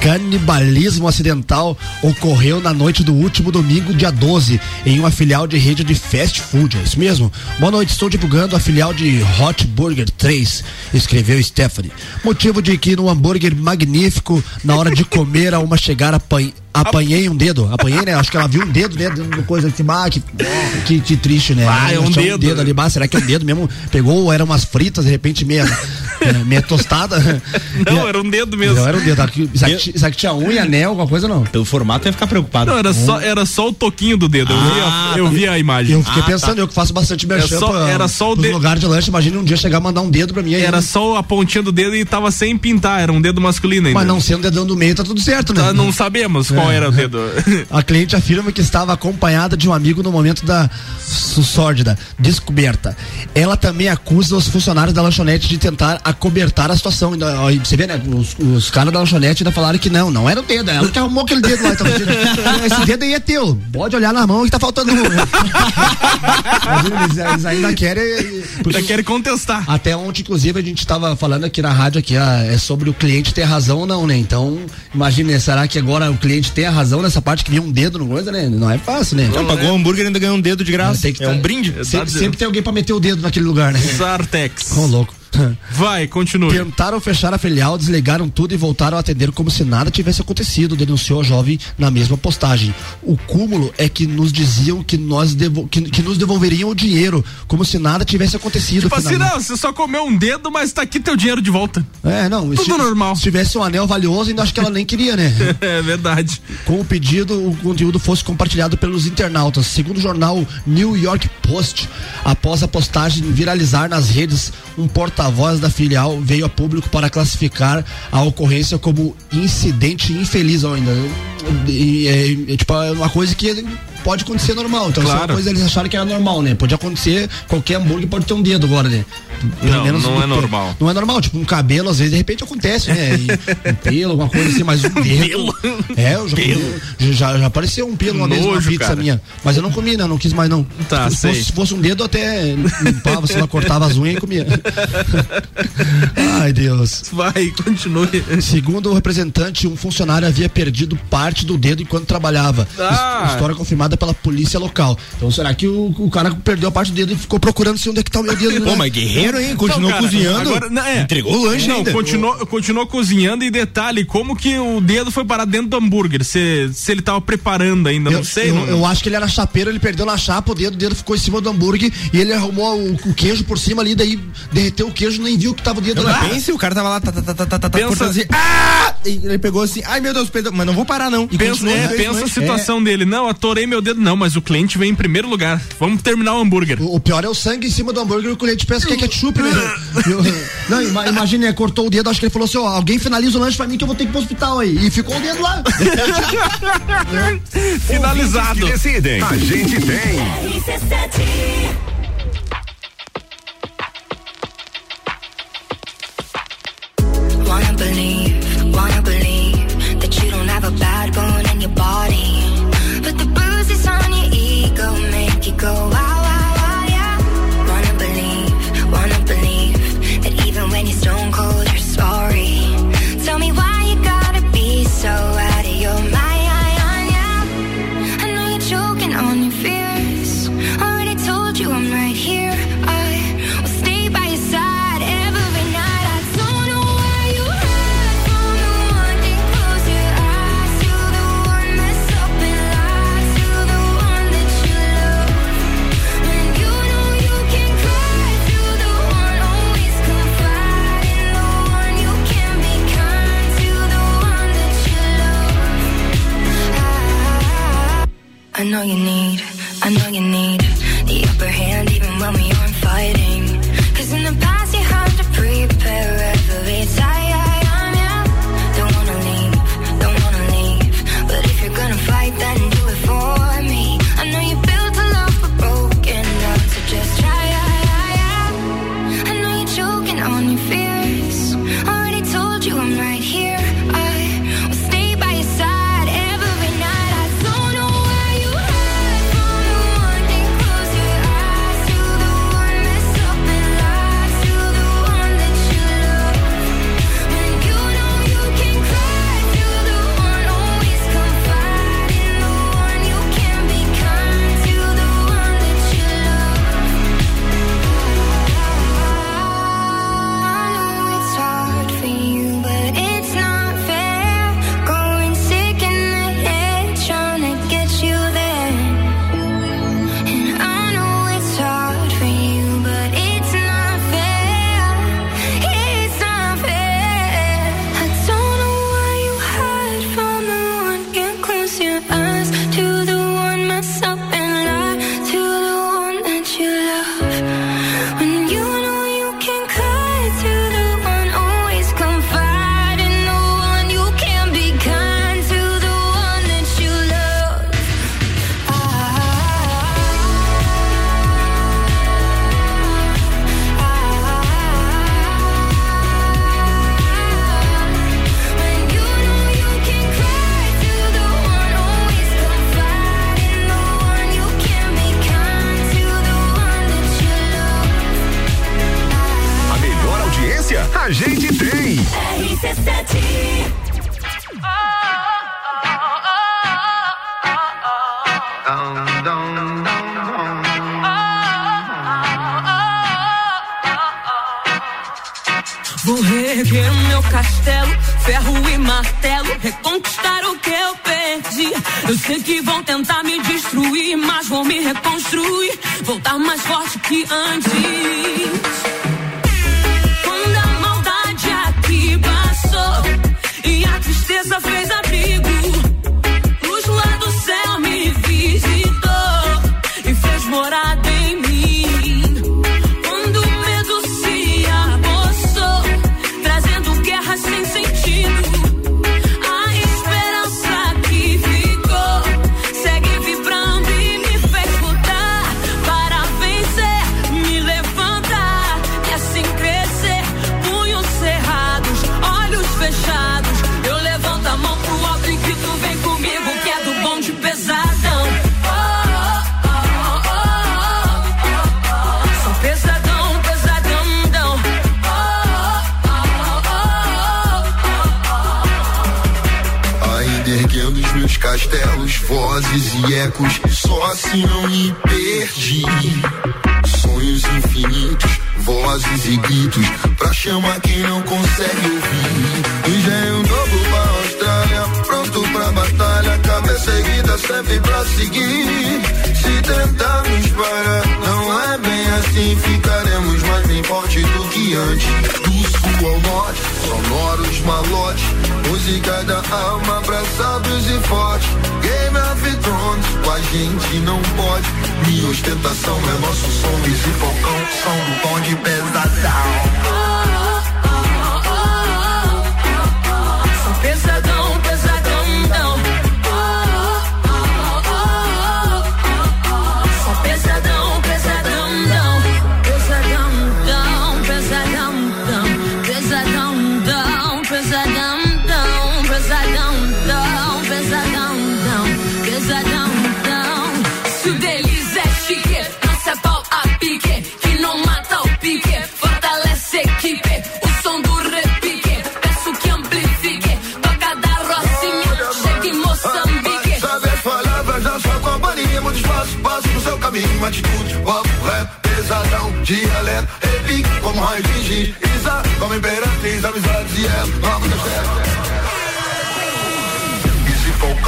canibalismo acidental ocorreu na noite do último domingo, dia 12, em uma filial de rede de fast food. É isso mesmo? Boa noite, estou divulgando a filial de Hot Burger 3, escreveu Stephanie. Motivo de que no hambúrguer magnífico, na hora de comer, a uma chegar apanhei. Apanhei um dedo, apanhei, né? Acho que ela viu um dedo dentro de coisa assim, ah, que, que, que triste, né? Ah, é um Tinha dedo. ali, bah, será que é um dedo mesmo? Pegou ou eram umas fritas, de repente meia, é, meia tostada? Não, era um dedo mesmo. Não, era um dedo. Será que, será que tinha unha, anel, alguma coisa não? Pelo formato ia ficar preocupado. Não, era só, era só o toquinho do dedo. Eu, vi, a, eu vi a imagem. Eu fiquei Ah, tá. pensando, eu que faço bastante merchan É só- pra- era só o dedo. lugares de lanche, imagina um dia chegar e mandar um dedo pra mim aí. Era né? só a pontinha do dedo e tava sem pintar, era um dedo masculino ainda. Mas não sendo dedão do meio, tá tudo certo, né? Tá, não sabemos qual Era o dedo. A cliente afirma que estava acompanhada de um amigo no momento da sórdida descoberta. Ela também acusa os funcionários da lanchonete de tentar acobertar a situação. Ó, e Você vê, né? Os, os caras da lanchonete ainda falaram que não, não era o dedo. Ela que arrumou aquele dedo lá. Então, <laughs> esse dedo aí é teu. Pode olhar na mão que tá faltando um. Eles, eles ainda querem. Ainda querem contestar. Até ontem, inclusive, a gente estava falando aqui na rádio aqui, ah, é sobre o cliente ter razão ou não, né? Então, imagine, será que agora o cliente tem a razão nessa parte que vinha um dedo no coisa, né? Não é fácil, né? Não, pagou o hambúrguer e ainda ganhou um dedo de graça. Tem que é tá- um brinde. Sempre, sempre tem alguém pra meter o dedo naquele lugar, né? Zartex. Ô, louco. Vai, continue. Tentaram fechar a filial, desligaram tudo e voltaram a atender como se nada tivesse acontecido, denunciou a jovem na mesma postagem. O cúmulo é que nos diziam que nós devo- que, que nos devolveriam o dinheiro, como se nada tivesse acontecido. Tipo assim, não, você só comeu um dedo, mas tá aqui teu dinheiro de volta. É, não. Tudo se, normal. Se tivesse um anel valioso, ainda acho que ela nem queria, né? <laughs> É verdade. Com o pedido, o conteúdo fosse compartilhado pelos internautas. Segundo o jornal New York Post, após a postagem viralizar nas redes, um porta-voz da filial veio a público para classificar a ocorrência como incidente infeliz ainda. E, é, é, tipo, é uma coisa que pode acontecer normal. Então, isso é uma Claro. coisa eles acharam que era normal, né? Pode acontecer, qualquer hambúrguer pode ter um dedo agora, né? Não, não é normal. Não é normal, tipo, um cabelo, às vezes, de repente acontece, né? E um <laughs> pelo, alguma coisa assim, mas um dedo. É, eu já, comi- já, já apareceu um pelo uma vez numa Nojo, pizza cara. minha. Mas eu não comi, né? Não quis mais, não. Tá, se, sei. fosse, se fosse um dedo, eu até limpava, sei lá, cortava as unhas e comia. <laughs> Ai, Deus. Vai, continue. Segundo o representante, um funcionário havia perdido parte do dedo enquanto trabalhava. Ah. His- História confirmada pela polícia local. Então, será que o, o cara perdeu a parte do dedo e ficou procurando se onde é que tá o meu dedo? <laughs> Pô, né? mas guerreiro, hein? Continuou Não, cara, cozinhando. agora- não, é. Entregou o lanche não, ainda. Continuou, continuou cozinhando e detalhe, como que o dedo foi parar dentro do hambúrguer? Se, se ele tava preparando ainda, Eu, não sei. eu, não- eu acho que ele era chapeiro, ele perdeu na chapa, o dedo, o dedo ficou em cima do hambúrguer e ele arrumou o, o queijo por cima ali, daí derreteu o queijo nem viu que tava o dedo lá. pense, o cara tava lá, tá, tá, tá, tá, tá, tá, Pensa- cortando assim, ah! E ele pegou assim, ai meu Deus, perdão, mas não vou parar não. E Pensa, é, né? pensa a É. situação dele. Não, atorei meu dedo, não, mas o cliente vem em primeiro lugar. Vamos terminar o hambúrguer. O, o pior é o sangue em cima do hambúrguer o cliente pensa que é ketchup, né? <laughs> Não, ima, imagina, cortou o dedo, acho que ele falou assim: ó, alguém finaliza o lanche pra mim que eu vou ter que ir pro hospital aí. E ficou o dedo lá. <laughs> Finalizado. Que decidem. A gente tem. Believe, believe that you don't have a bad bone in your body. bruises on your ego make you go wow, wow, wow, yeah. Wanna believe, wanna believe that even when you're stone cold. know you need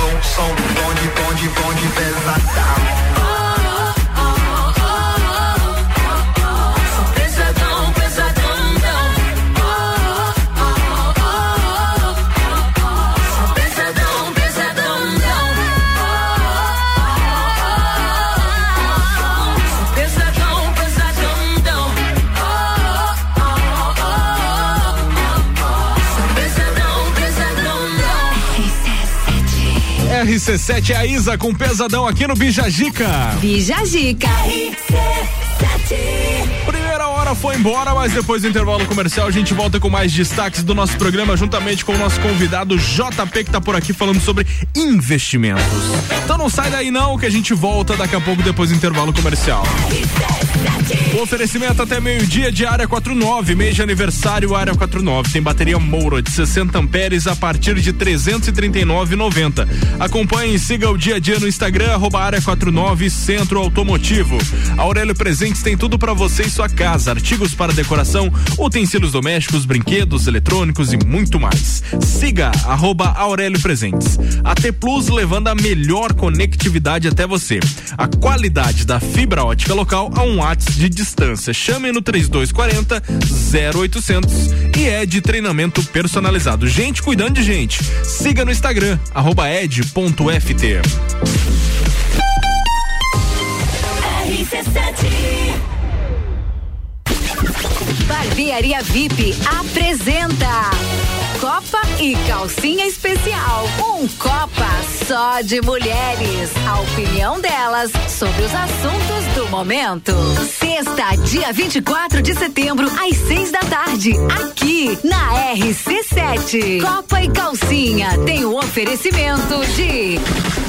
Falcão, som, bonde, bonde, bonde. Pesadão, RC7 é a Isa com pesadão aqui no Bijagica. Bijagica. Primeira hora foi embora, mas depois do intervalo comercial a gente volta com mais destaques do nosso programa juntamente com o nosso convidado JP que tá por aqui falando sobre investimentos. Então não sai daí não que a gente volta daqui a pouco depois do intervalo comercial. O oferecimento até meio-dia de área 49, mês de aniversário área 49. Tem bateria Moura de 60 amperes a partir de 339,90. Acompanhe e siga o dia a dia no Instagram, arroba área 49 Centro Automotivo. Aurélio Presentes tem tudo para você e sua casa: artigos para decoração, utensílios domésticos, brinquedos, eletrônicos e muito mais. Siga arroba Aurélio Presentes. A T Plus levando a melhor conectividade até você. A qualidade da fibra ótica local a um watts de distância. Chame no 3240 0800 e é de treinamento personalizado. Gente cuidando de gente. Siga no Instagram, arroba ed.ft. Barbearia VIP apresenta Copa e Calcinha Especial. Um Copa só de mulheres. A opinião delas sobre os assuntos do momento. Sexta, dia 24 de setembro, às seis da tarde, aqui na RC7. Copa e Calcinha tem o oferecimento de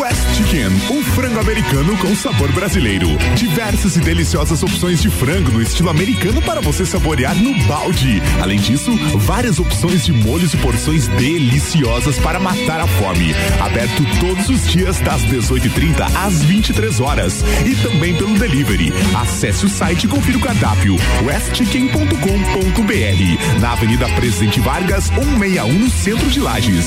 West Chicken, um frango americano com sabor brasileiro. Diversas e deliciosas opções de frango no estilo americano para você saborear no balde. Além disso, várias opções de molhos e porções deliciosas para matar a fome. Aberto todos os dias das 18h30 às 23 horas e também pelo delivery. Acesse o site e confira o cardápio westchicken.com.br na Avenida Presidente Vargas, 161 no centro de Lages.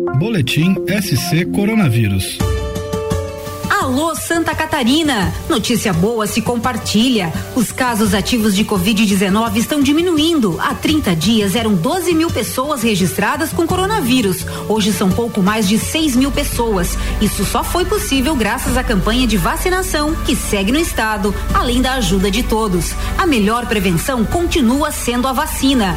Boletim SC Coronavírus. Alô Santa Catarina! Notícia boa se compartilha. Os casos ativos de Covid-19 estão diminuindo. Há 30 dias eram 12 mil pessoas registradas com coronavírus. Hoje são pouco mais de 6 mil pessoas. Isso só foi possível graças à campanha de vacinação que segue no estado, além da ajuda de todos. A melhor prevenção continua sendo a vacina.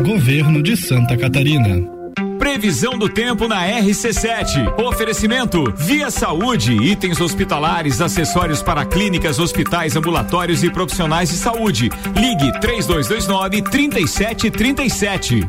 Governo de Santa Catarina. Previsão do tempo na RC7. Oferecimento Via Saúde, itens hospitalares, acessórios para clínicas, hospitais, ambulatórios e profissionais de saúde. Ligue 3229 3737.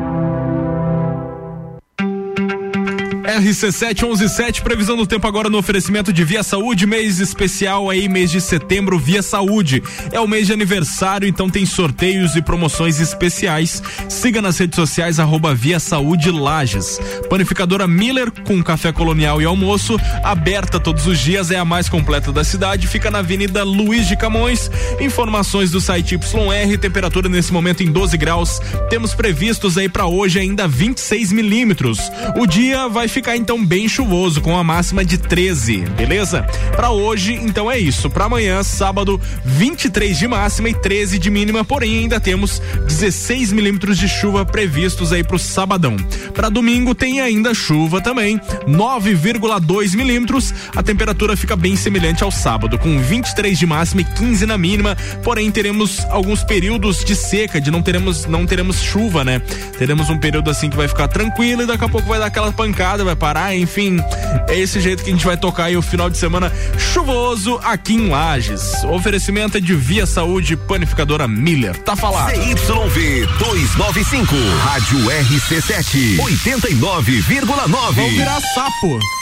RC7117, previsão do tempo agora no oferecimento de Via Saúde, mês especial aí, mês de setembro, Via Saúde. É o mês de aniversário, então tem sorteios e promoções especiais. Siga nas redes sociais, arroba Via Saúde Lages. Panificadora Miller, com café colonial e almoço, aberta todos os dias, é a mais completa da cidade, fica na Avenida Luiz de Camões. Informações do site YR, temperatura nesse momento em 12 graus. Temos previstos aí para hoje ainda 26 milímetros. O dia vai ficar então bem chuvoso com a máxima de 13, beleza? Para hoje, então é isso. Para amanhã, sábado, 23 de máxima e 13 de mínima, porém ainda temos 16 milímetros de chuva previstos aí pro sabadão. Para domingo tem ainda chuva também, 9,2 milímetros. A temperatura fica bem semelhante ao sábado, com 23 de máxima e 15 na mínima. Porém teremos alguns períodos de seca, de não teremos não teremos chuva, né? Teremos um período assim que vai ficar tranquilo e daqui a pouco vai dar aquela pancada, vai parar, enfim. É esse jeito que a gente vai tocar aí o final de semana chuvoso aqui em Lages. Oferecimento é de Via Saúde Panificadora Miller. Tá falado. CYV 295, Rádio RC7, 89,9. Vamos virar sapo.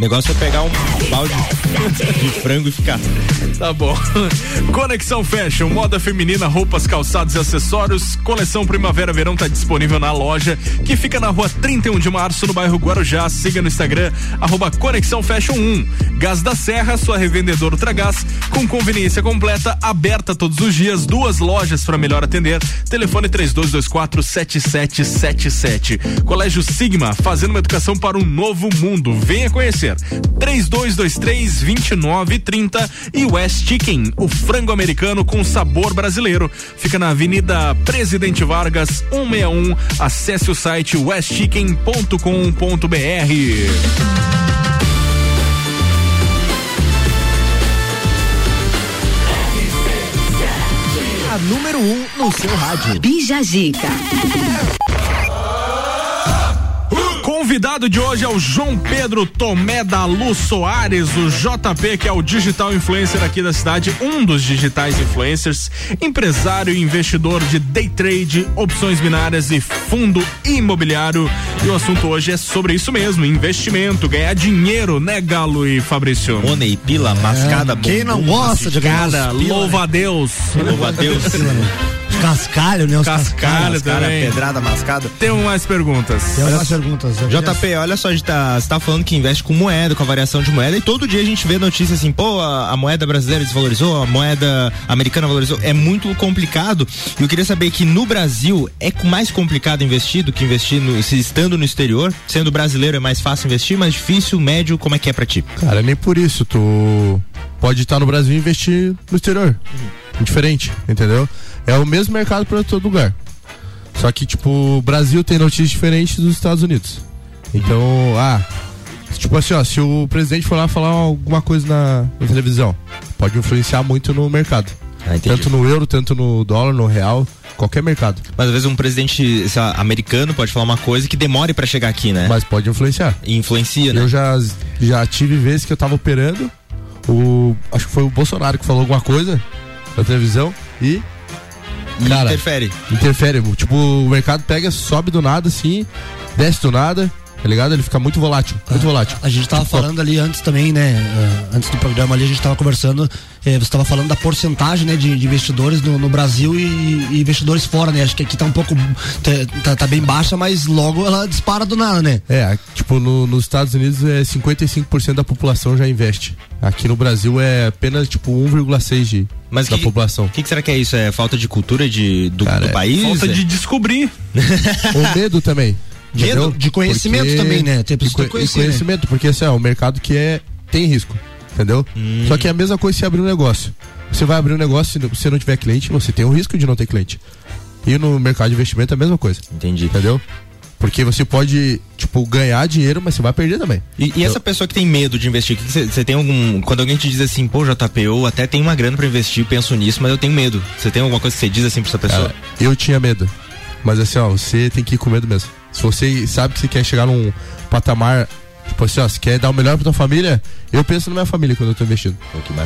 O negócio é pegar um balde de frango e ficar. Tá bom. <laughs> Conexão Fashion, moda feminina, roupas, calçados e acessórios. Coleção Primavera-Verão tá disponível na loja, que fica na rua 31 de março, no bairro Guarujá. Siga no Instagram, arroba Conexão Fashion 1. Gás da Serra, sua revendedora Ultragás, com conveniência completa, aberta todos os dias, duas lojas para melhor atender. Telefone 3224 7777. Colégio Sigma, fazendo uma educação para um novo mundo. Venha conhecer. 3223 2930 e West Chicken, o frango americano com sabor brasileiro. Fica na Avenida Presidente Vargas 161. Acesse o site westchicken.com.br. A número 1 um no seu rádio. Bija Zica. Convidado de hoje é o João Pedro Tomé da Luz Soares, o JP, que é o digital influencer aqui da cidade, um dos digitais influencers, empresário e investidor de day trade, opções binárias e fundo imobiliário. E o assunto hoje é sobre isso mesmo, investimento, ganhar dinheiro, né, Galo e Fabrício? Money, pila, mascada, Quem não gosta de ganhar pila, louva né? a Deus. Louva a Deus. Cascalho, né? Os Cascalho Cara, também. pedrada mascada. Tem mais perguntas. Tem algumas perguntas. JP, olha só, a gente tá, você tá falando que investe com moeda, com a variação de moeda, e todo dia a gente vê notícias assim, pô, a, a moeda brasileira desvalorizou, a moeda americana valorizou. É muito complicado. E eu queria saber que no Brasil é mais complicado investir do que investir no, se estando no exterior. Sendo brasileiro é mais fácil investir, mais difícil, médio, como é que é pra ti? Cara, nem por isso. Tu pode estar no Brasil e investir no exterior. Diferente, entendeu? É o mesmo mercado para todo lugar. Só que, tipo, o Brasil tem notícias diferentes dos Estados Unidos. Então, ah, tipo assim, ó, se o presidente for lá falar alguma coisa na, na televisão, pode influenciar muito no mercado. tanto no euro, tanto no dólar, no real, qualquer mercado. Mas às vezes um presidente lá, americano pode falar uma coisa que demore pra chegar aqui, né? Mas pode influenciar. E influencia, né? Eu já, já tive vezes que eu tava operando, o, acho que foi o Bolsonaro que falou alguma coisa na televisão e. E interfere. Interfere. Tipo, o mercado pega, sobe do nada assim, desce do nada, tá ligado? Ele fica muito volátil. Muito volátil. A gente tava Tipo, falando ali antes também, né? eh, Antes do programa ali, a gente tava conversando. eh, você tava falando da porcentagem, né? De, de investidores no, no Brasil e, e investidores fora, né? Acho que aqui tá um pouco. tá- Tá, tá bem baixa, mas logo ela dispara do nada, né? É, tipo, no- nos Estados Unidos é 55% da população já investe. Aqui no Brasil é apenas tipo 1,6% de, Mas da que- população. O que, que será que é isso? É falta de cultura de, do, do país? Falta É? de descobrir. <laughs> Ou medo também. Medo de conhecimento Porque- também, né? Tem e pessoas que co- e conhecer, né? conhecimento, porque assim, é um mercado que é, tem risco, entendeu? Hum. Só que é a mesma coisa se abrir um negócio. Você vai abrir um negócio, se você não tiver cliente, você tem o risco de não ter cliente. E no mercado de investimento é a mesma coisa. Entendi. Entendeu? Porque você pode, tipo, ganhar dinheiro, mas você vai perder também. E, e essa pessoa que tem medo de investir, você tem algum. Quando alguém te diz assim, pô, JP, eu até tenho uma grana pra investir, penso nisso, mas eu tenho medo. Você tem alguma coisa que você diz assim pra essa pessoa? Eu tinha medo. Mas assim, ó, você tem que ir com medo mesmo. Se você sabe que você quer chegar num patamar, tipo assim, ó, você quer dar o melhor pra tua família, eu penso na minha família quando eu tô investindo.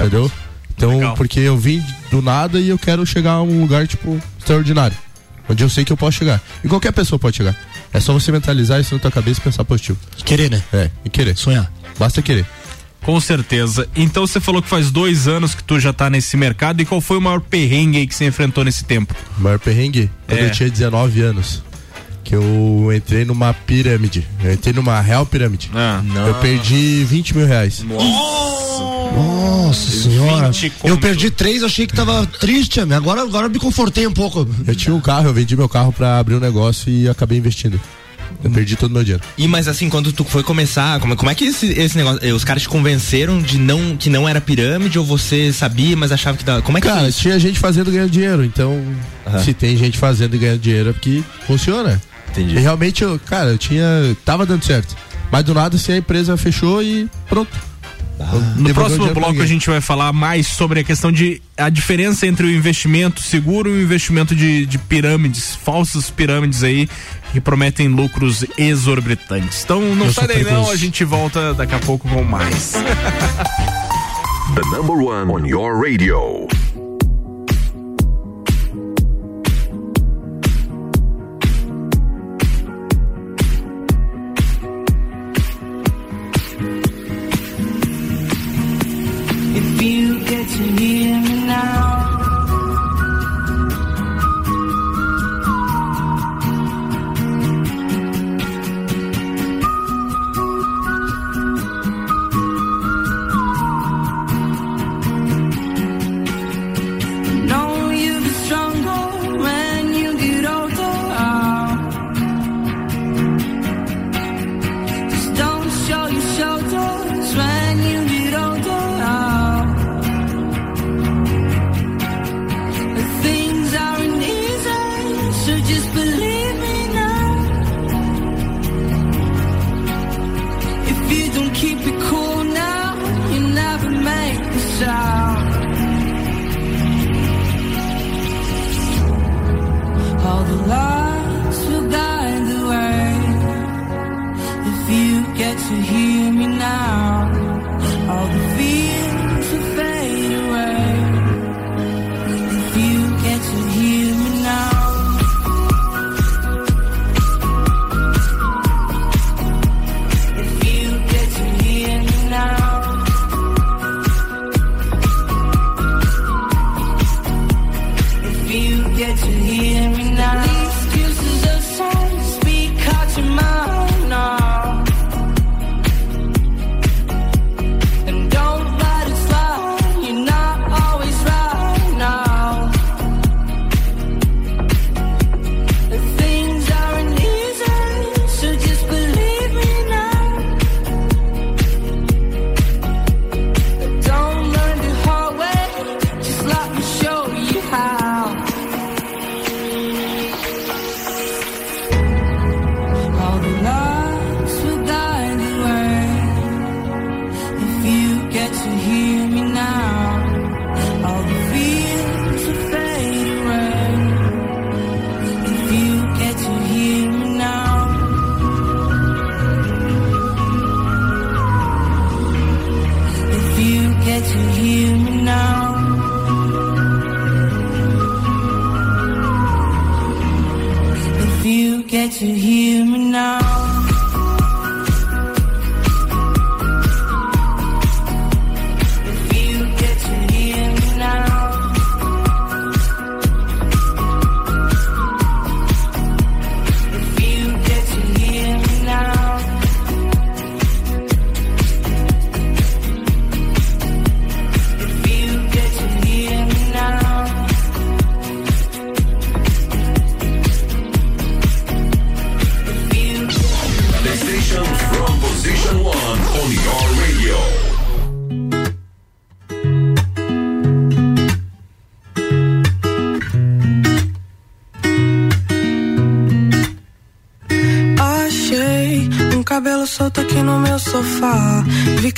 entendeu? Então, porque eu vim do nada e eu quero chegar a um lugar, tipo, extraordinário. Onde eu sei que eu posso chegar. E qualquer pessoa pode chegar. É só você mentalizar isso na tua cabeça e pensar positivo. Querer, né? É, e querer. Sonhar. Basta querer. Com certeza. Então você falou que faz dois anos que tu já tá nesse mercado e qual foi o maior perrengue aí que você enfrentou nesse tempo? O maior perrengue? Quando É. eu tinha 19 anos. Que eu entrei numa pirâmide. Eu entrei numa real pirâmide. Eu perdi 20 mil reais. Nossa senhora. 20 Eu perdi três, achei que tava triste, amigo. agora, agora eu me confortei um pouco. Eu tinha um carro, eu vendi meu carro pra abrir um negócio e acabei investindo. Eu perdi todo o meu dinheiro. E mas assim, quando tu foi começar, como, como é que esse, esse negócio, eh, os caras te convenceram de não que não era pirâmide ou você sabia, mas achava que dava, como é que Cara, foi isso? tinha gente fazendo e ganhando dinheiro, então se tem gente fazendo e ganhando dinheiro é porque funciona. Entendi. E realmente, eu, cara, eu tinha. tava dando certo. Mas do nada, assim, a empresa fechou e pronto. Eu No próximo bloco a gente vai falar mais sobre a questão de a diferença entre o investimento seguro e o investimento de, de pirâmides, falsas pirâmides aí que prometem lucros exorbitantes. Então não Eu sai daí não, a gente volta daqui a pouco com mais. <laughs> The number one on your radio. To hear me now.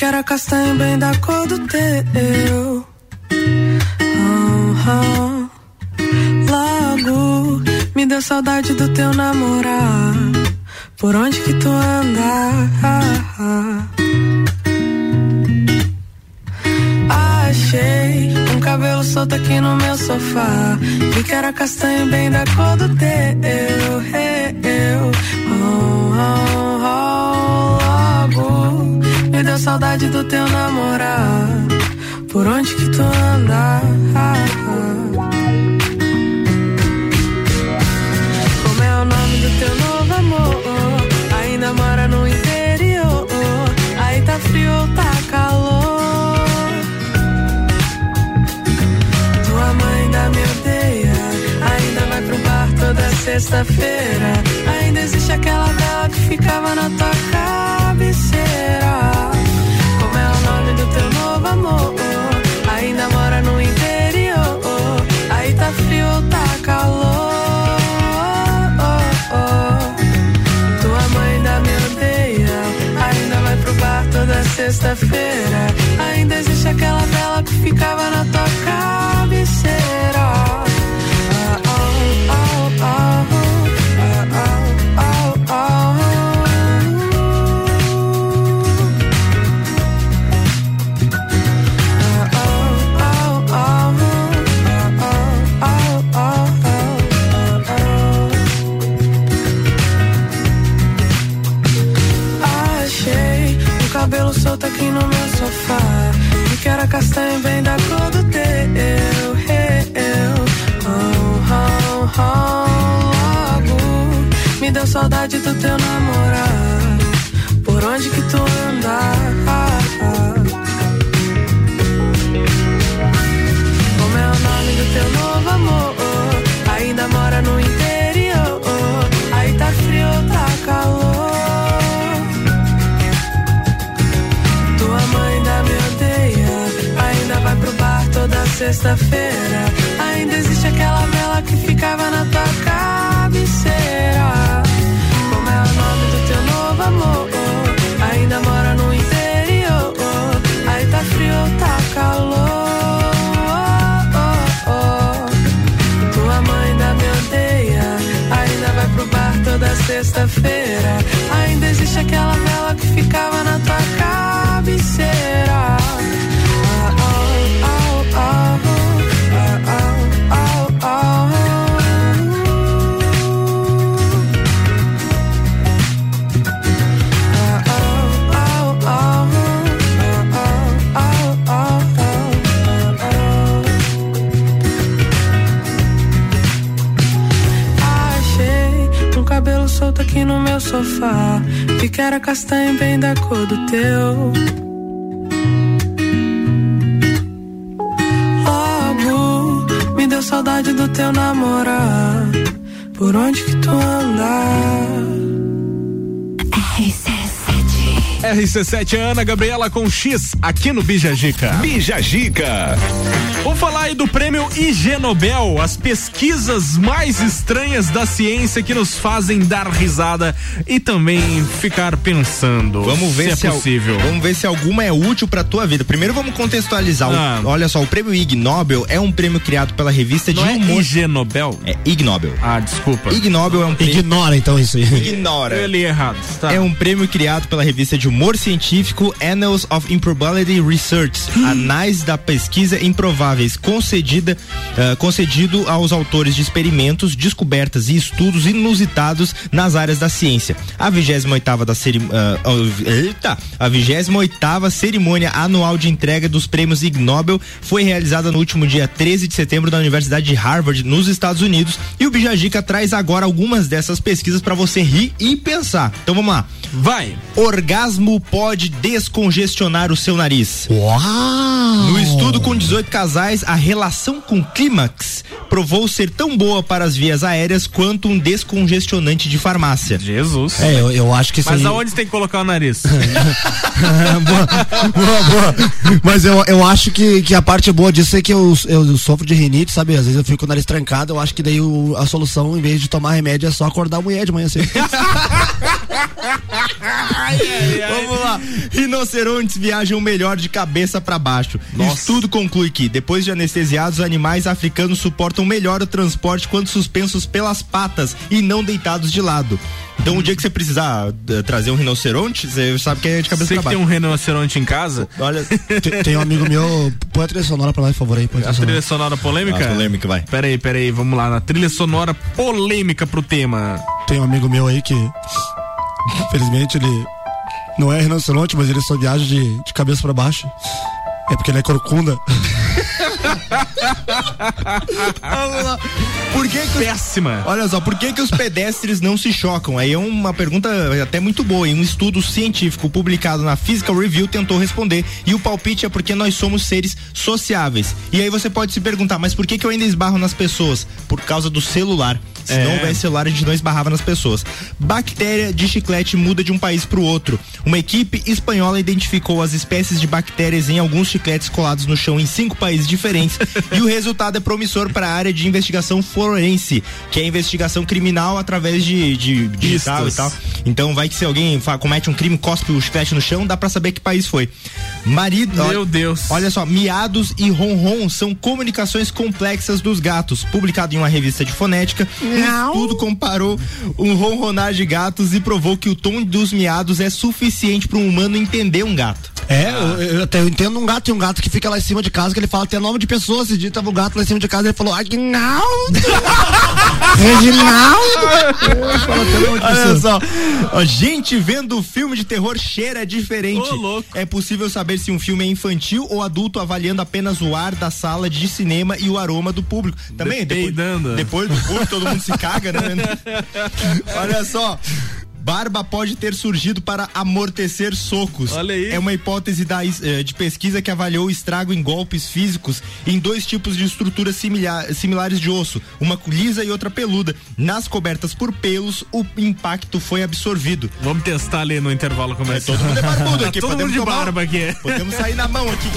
Era castanho bem da cor do teu. Aham. Logo me deu saudade do teu namorar. Por onde que tu anda? Achei um cabelo solto aqui no meu sofá. Vi que era castanho bem da cor do teu. Sexta-feira. Ainda existe aquela vela que ficava na tua cabeceira. Como é o nome do teu novo amor? Ainda mora no interior. Aí tá frio ou tá calor? Tua mãe ainda me odeia. Ainda vai pro bar toda sexta-feira. Ainda existe aquela vela que ficava na tua me deu saudade do teu namorar. Por onde que tu anda? Como é o nome do teu novo amor? Ainda mora no interior. Aí tá frio tá calor? Tua mãe ainda me odeia. Ainda vai pro bar toda sexta-feira. Ainda existe aquela vela que ficava na tua sofá. Era castanho bem da cor do teu. Logo me deu saudade do teu namorar. Por onde que tu anda? RC7 Ana Gabriela com X aqui no Bijagica. Bijagica. Vamos falar aí do prêmio IG Nobel, as pesquisas mais estranhas da ciência que nos fazem dar risada e também ficar pensando. Vamos ver se, é al- possível. vamos ver se alguma é útil pra tua vida. Primeiro vamos contextualizar. O- Ah. olha só, o prêmio Ig Nobel é um prêmio criado pela revista de Não é humor. IG Nobel? É Ig Nobel. Ah, desculpa. Ig Nobel é um prêmio. Ignora então isso aí. Ignora. Eu li errado. Tá. É um prêmio criado pela revista de humor Humor Científico Annals of Improbability Research, análise da pesquisa improváveis, concedida, ah, concedido aos autores de experimentos, descobertas e estudos inusitados nas áreas da ciência. A 28ª da ceri- ah, ah, eita, a 28ª cerimônia anual de entrega dos prêmios Ig Nobel foi realizada no último dia 13 de setembro na Universidade de Harvard, nos Estados Unidos, e o Bijagica traz agora algumas dessas pesquisas para você rir e pensar. Então vamos lá. Vai. Orgasmo pode descongestionar o seu nariz. Uau! No estudo com 18 casais, a relação com clímax provou ser tão boa para as vias aéreas quanto um descongestionante de farmácia. Jesus. É, eu, eu acho que isso Mas aí- aonde tem que colocar o nariz? <laughs> boa, boa. Mas eu, eu acho que, que a parte boa disso é que eu, eu sofro de rinite, sabe? Às vezes eu fico com o nariz trancado, eu acho que daí o- a solução, em vez de tomar remédio, é só acordar a mulher de manhã cedo. <laughs> <laughs> Vamos lá. Rinocerontes viajam melhor de cabeça para baixo. Estudo conclui que, depois de anestesiados, animais africanos suportam melhor o transporte quando suspensos pelas patas e não deitados de lado. Então, o dia que você precisar eh, trazer um rinoceronte, você sabe que é de cabeça Você pra que tem baixo. um rinoceronte em casa? Olha, tem, tem um amigo meu, põe a trilha sonora pra lá, por favor aí. Põe a A trilha trilha sonora. polêmica? A polêmica, vai. Peraí, peraí, vamos lá. Na trilha sonora polêmica pro tema. Tem um amigo meu aí que, infelizmente, ele não é rinoceronte, mas ele só viaja de, de cabeça pra baixo. É porque ele é corcunda. Vamos <laughs> lá. Por que que os... Péssima. Olha só, por que que os pedestres não se chocam? Aí é uma pergunta até muito boa. E um estudo científico publicado na Physical Review tentou responder. E o palpite é porque nós somos seres sociáveis. E aí você pode se perguntar, mas por que que eu ainda esbarro nas pessoas? Por causa do celular. Se É. não houvesse celular, a gente não esbarrava nas pessoas. Bactéria de chiclete muda de um país para o outro. Uma equipe espanhola identificou as espécies de bactérias em alguns chicletes colados no chão em cinco países diferentes <laughs> e o resultado é promissor para a área de investigação forense, que é a investigação criminal através de, de digital Pistas. e tal. Então vai que se alguém comete um crime, cospe o chiclete no chão, dá para saber que país foi. Marido, Meu olha- Deus. Olha só, miados e ronron são comunicações complexas dos gatos. Publicado em uma revista de fonética, um estudo comparou um ronronar de gatos e provou que o tom dos miados é suficiente para um humano entender um gato. É, eu, eu até eu entendo um gato, tem um gato que fica lá em cima de casa, que ele fala até nome de pessoa, esse dia tava o gato lá em cima de casa, ele falou, Aguinaldo! <laughs> Reginaldo! Olha só, ó, gente vendo filme de terror cheira diferente. Ô, louco. É possível saber se um filme é infantil ou adulto avaliando apenas o ar da sala de cinema e o aroma do público. Também, depois, depois do público todo mundo se caga, né? <laughs> Olha só. Barba pode ter surgido para amortecer socos. Olha aí. É uma hipótese da eh, de pesquisa que avaliou o estrago em golpes físicos em dois tipos de estruturas similares de osso, uma lisa e outra peluda. Nas cobertas por pelos, o impacto foi absorvido. Vamos testar ali no intervalo comercial. Todo mundo é barbudo <laughs> Tá aqui, todo mundo de barba aqui. Podemos sair na mão aqui.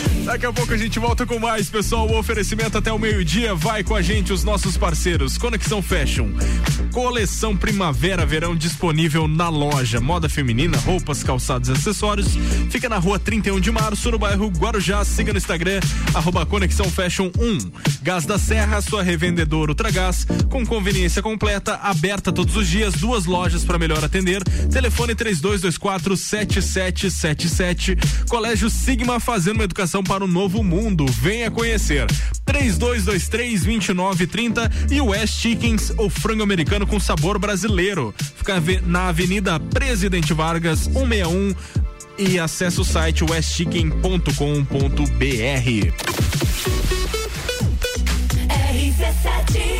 <laughs> Daqui a pouco a gente volta com mais, pessoal. O oferecimento até o meio-dia. Vai com a gente os nossos parceiros. Conexão Fashion. Coleção Primavera-Verão disponível na loja. Moda feminina, roupas, calçados e acessórios. Fica na rua 31 de março, no bairro Guarujá. Siga no Instagram, arroba Conexão Fashion 1. Gás da Serra, sua revendedora Ultragás. Com conveniência completa, aberta todos os dias. Duas lojas para melhor atender. Telefone 3224 7777. Colégio Sigma fazendo uma educação para o novo mundo. Venha conhecer. 3223-2930 e West Chickens, o frango americano com sabor brasileiro. Fica na Avenida Presidente Vargas, 161 e acesse o site westchicken.com.br.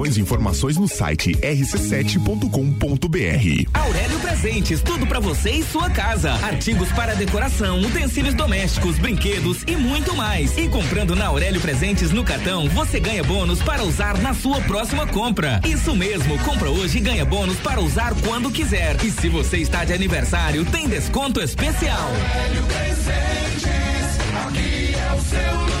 E informações no site rc7.com.br. Aurélio Presentes, tudo pra você e sua casa. Artigos para decoração, utensílios domésticos, brinquedos e muito mais. E comprando na Aurélio Presentes no cartão, você ganha bônus para usar na sua próxima compra. Isso mesmo, compra hoje e ganha bônus para usar quando quiser. E se você está de aniversário, tem desconto especial. Aurélio Presentes, aqui é o seu lugar.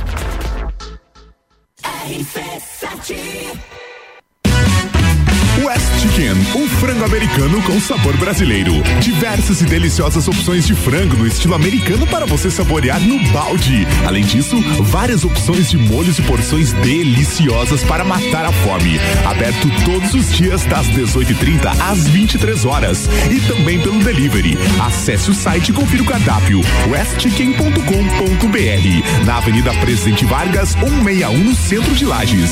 RC7 West Chicken, um frango americano com sabor brasileiro. Diversas e deliciosas opções de frango no estilo americano para você saborear no balde. Além disso, várias opções de molhos e porções deliciosas para matar a fome. Aberto todos os dias das 18h30 às 23 horas e também pelo delivery. Acesse o site e confira o cardápio westchicken.com.br na Avenida Presidente Vargas, 161 no centro de Lages.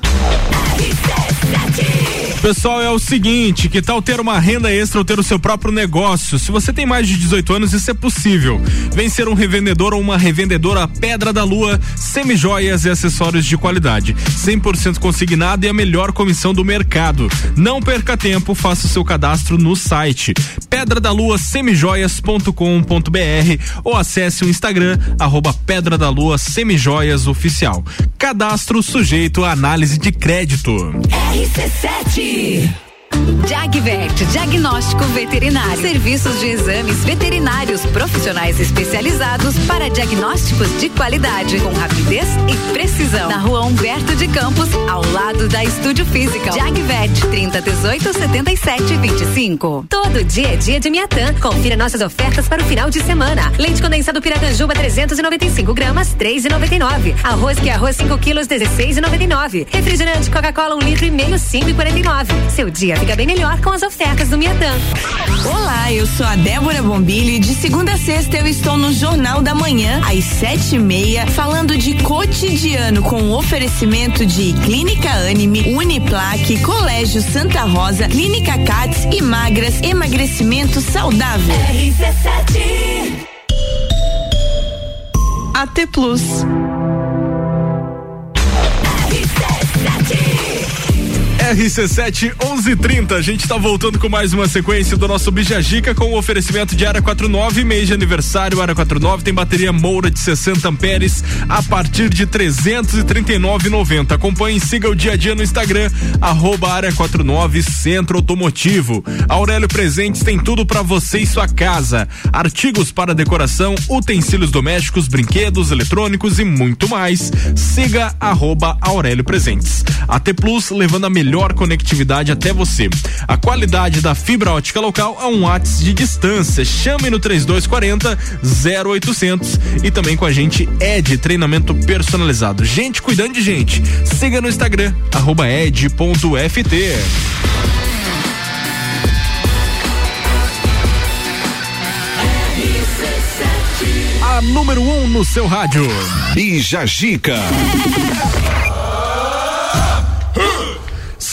He says that he Pessoal, é o seguinte, que tal ter uma renda extra ou ter o seu próprio negócio? Se você tem mais de 18 anos, isso é possível. Vem ser um revendedor ou uma revendedora Pedra da Lua, semijoias e acessórios de qualidade. 100% consignado e a melhor comissão do mercado. Não perca tempo, faça o seu cadastro no site pedra da lua semijoias.com.br ou acesse o Instagram arroba Pedra da Lua Semijoias Oficial. Cadastro sujeito à análise de crédito. RC7 Energy. Jagvet, diagnóstico veterinário. Serviços de exames veterinários profissionais especializados para diagnósticos de qualidade, com rapidez e precisão. Na rua Humberto de Campos, ao lado da Estúdio Física. Jagvet, 30 18 77 25. Todo dia é dia de Miatã. Confira nossas ofertas para o final de semana. Leite condensado Piracanjuba 395 gramas, 3,99. Arroz que é arroz 5 quilos, 16,99. Refrigerante Coca-Cola 1 um litro e meio, 5,49. Seu dia fica bem melhor com as ofertas do Miatã. Olá, eu sou a Débora Bombilho e de segunda a sexta eu estou no Jornal da Manhã, às sete e meia, falando de cotidiano com oferecimento de Clínica Anime, Uniplaque, Colégio Santa Rosa, Clínica Cats e Magras, emagrecimento saudável. RC7 AT Plus. RC7 1130. A gente tá voltando com mais uma sequência do nosso Bijagica com o oferecimento de Área 49, mês de aniversário. Área 49 tem bateria Moura de 60 amperes a partir de 339,90. Acompanhe e siga o dia a dia no Instagram, arroba Área 49 Centro Automotivo. Aurélio Presentes tem tudo para você e sua casa: artigos para decoração, utensílios domésticos, brinquedos, eletrônicos e muito mais. Siga arroba Aurélio Presentes. AT Plus levando a melhor conectividade até você. A qualidade da fibra ótica local a um watts de distância. Chame no 3240 0800 e também com a gente Ed treinamento personalizado. Gente cuidando de gente. Siga no Instagram ed.ft. A número 1 um no seu rádio. Bija Gica.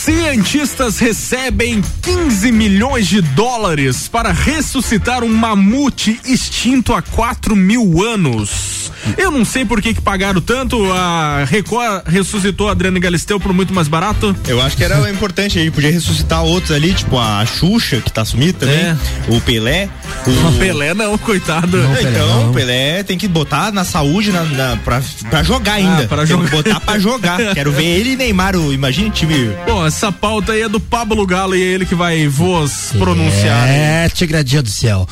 Cientistas recebem 15 milhões de dólares para ressuscitar um mamute extinto há 4 mil anos. Eu não sei por que, que pagaram tanto. A Record ressuscitou a Adriana Galisteu por muito mais barato. Eu acho que era importante, ele podia ressuscitar outros ali, tipo a Xuxa, que tá sumida também, É. o Pelé. O Pelé não, coitado. então, o Pelé tem que botar na saúde na, na, pra, pra jogar ainda. Ah, pra Tem jogar. que botar pra jogar. <laughs> Quero ver ele e Neymar, o, imagine time. Bom, essa pauta aí é do Pablo Galo e é ele que vai vos pronunciar. É, tigradinha do céu.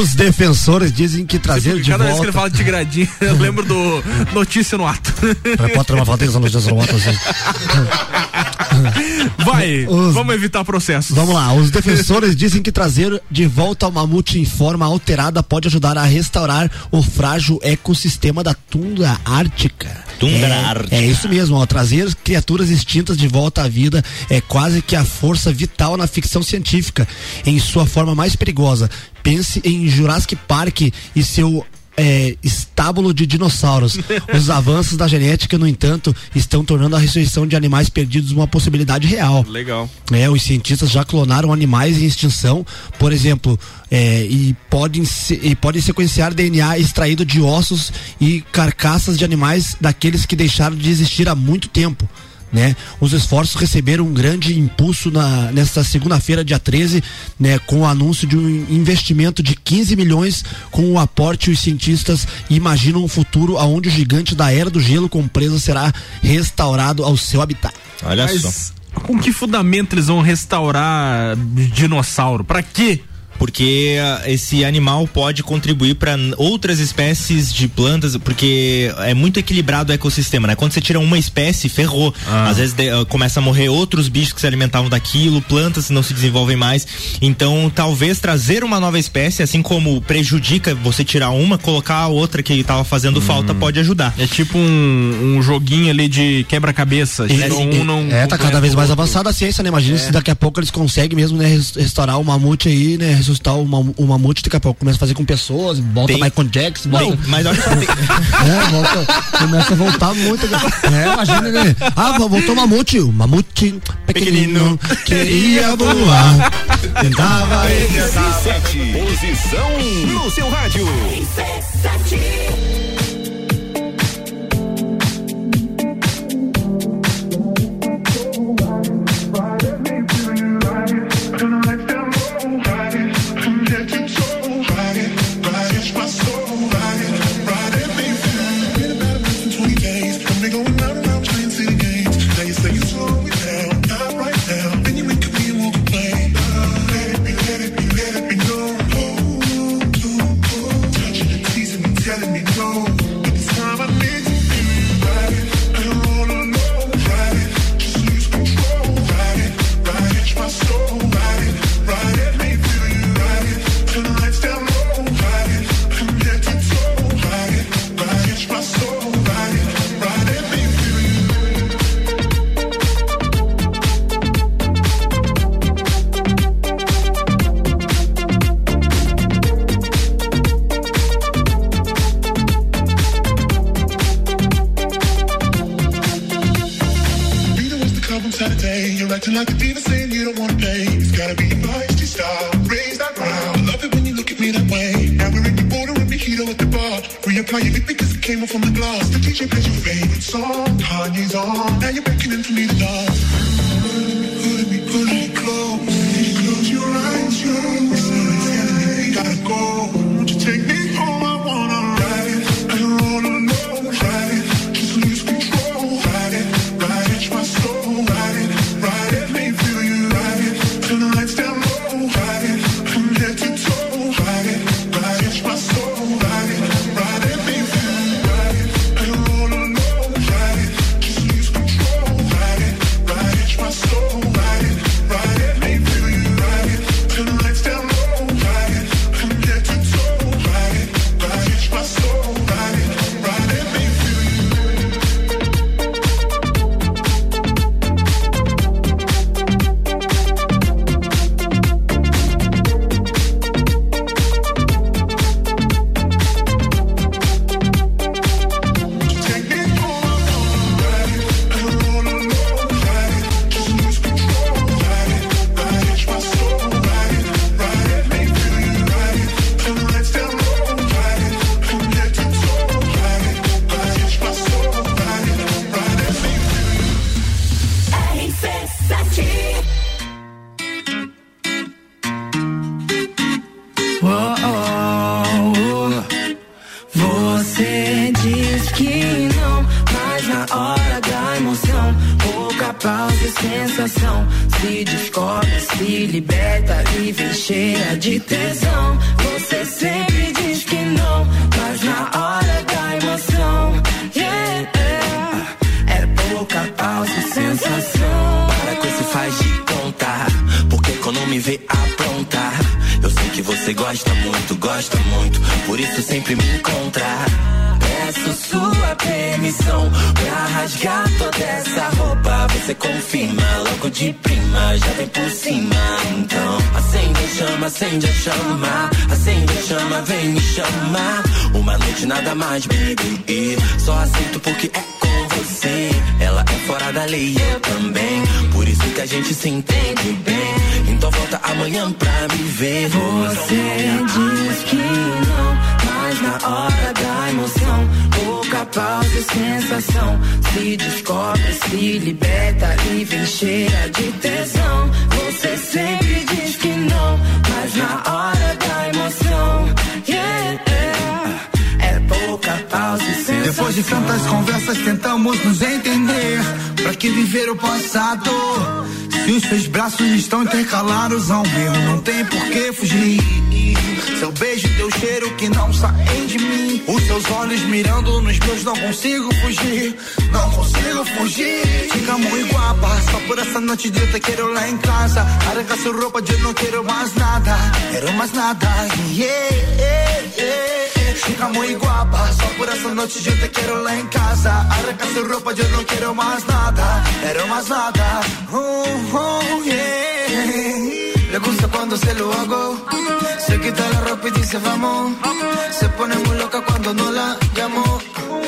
Os defensores dizem que trazer de Cada vez que ele volta. fala de gradinha, <laughs> eu lembro do Notícia no Ato. Repórter uma falta no Jesus assim. <laughs> Vai, vamos evitar processos. Vamos lá, os defensores dizem que trazer de volta o mamute em forma alterada pode ajudar a restaurar o frágil ecossistema da tundra ártica. Tundra é, ártica. É isso mesmo, ó, trazer criaturas extintas de volta à vida é quase que a força vital na ficção científica, em sua forma mais perigosa. Pense em Jurassic Park e seu é, estábulo de dinossauros. <laughs> Os avanços da genética, no entanto, estão tornando a ressurreição de animais perdidos uma possibilidade real. Legal. É, os cientistas já clonaram animais em extinção, por exemplo, é, e, podem se- e podem sequenciar DNA extraído de ossos e carcaças de animais daqueles que deixaram de existir há muito tempo. Né? Os esforços receberam um grande impulso na, nesta segunda-feira, dia 13, né, com o anúncio de um investimento de 15 milhões com o aporte os cientistas imaginam um futuro onde o gigante da era do gelo com presa será restaurado ao seu habitat. Olha Mas com que fundamento eles vão restaurar dinossauro? Pra quê? Porque ah, esse animal pode contribuir para outras espécies de plantas, porque é muito equilibrado o ecossistema, né? Quando você tira uma espécie, ferrou. Ah. Às vezes de- ah, começa a morrer outros bichos que se alimentavam daquilo, plantas não se desenvolvem mais. Então, talvez trazer uma nova espécie, assim como prejudica você tirar uma, colocar a outra que estava fazendo falta, pode ajudar. É tipo um, um joguinho ali de quebra-cabeça. E- Tira um, não é, tá cada vez mais avançada a ciência, né? Imagina É. se daqui a pouco eles conseguem mesmo, né, res- restaurar o mamute aí, né? Ressuscitar o, mam- o mamute, daqui a pouco começa a fazer com pessoas, volta Tem- Michael Jackson, Não, volta. mas olha só, tem- <laughs> É, volta, começa a voltar muito. É, imagina, né? Ah, vo- voltou o mamute, o mamute pequenino, queria voar, tentava RC7, posição no seu rádio. Aprontar, eu sei que você gosta muito, gosta muito, por isso sempre me encontrar. Peço sua permissão pra rasgar toda essa roupa. Você confirma logo de prima, já vem por cima. Então acende a chama, acende a chama, acende a chama, vem me chamar. Uma noite nada mais, baby. Só aceito porque é com você. Ela é fora da lei, eu também. Que a gente se entende bem. Então volta amanhã pra me ver. Você diz que não, mas na hora da emoção, pouca pausa e sensação. Se descobre, se liberta e vem cheia de tesão. Você sempre diz que não, mas na hora Depois de tantas conversas tentamos nos entender. Pra que viver o passado Se os seus braços estão intercalados ao meu. Não tem por que fugir. Seu beijo, teu cheiro que não saem de mim. Os seus olhos mirando nos meus Não consigo fugir. Não consigo fugir. Fica muito guapa Só por essa noite de eu te quero lá em casa. Arranca sua roupa, eu não quero mais nada. Quero mais nada. Yeah, yeah, yeah. Fica muito guapa Só por essa noite eu te quero lá em casa. Arranca sua roupa, eu não quero mais nada. Quero mais nada. Oh, oh. Le gusta cuando se lo hago. Se quita la ropa y dice vamos Se pone muy loca cuando no la llamo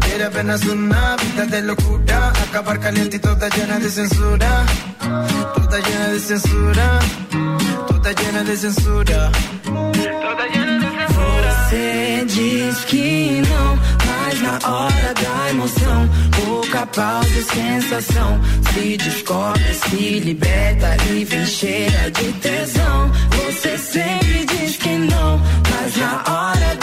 Quiere apenas una vida de locura Acabar caliente y toda llena de censura Toda llena de censura Toda llena de censura Toda llena de censura Você diz que não, mas na hora da emoção, pouca pausa e sensação. Se descobre, se liberta e vem cheia de tesão. Você sempre diz que não, mas na hora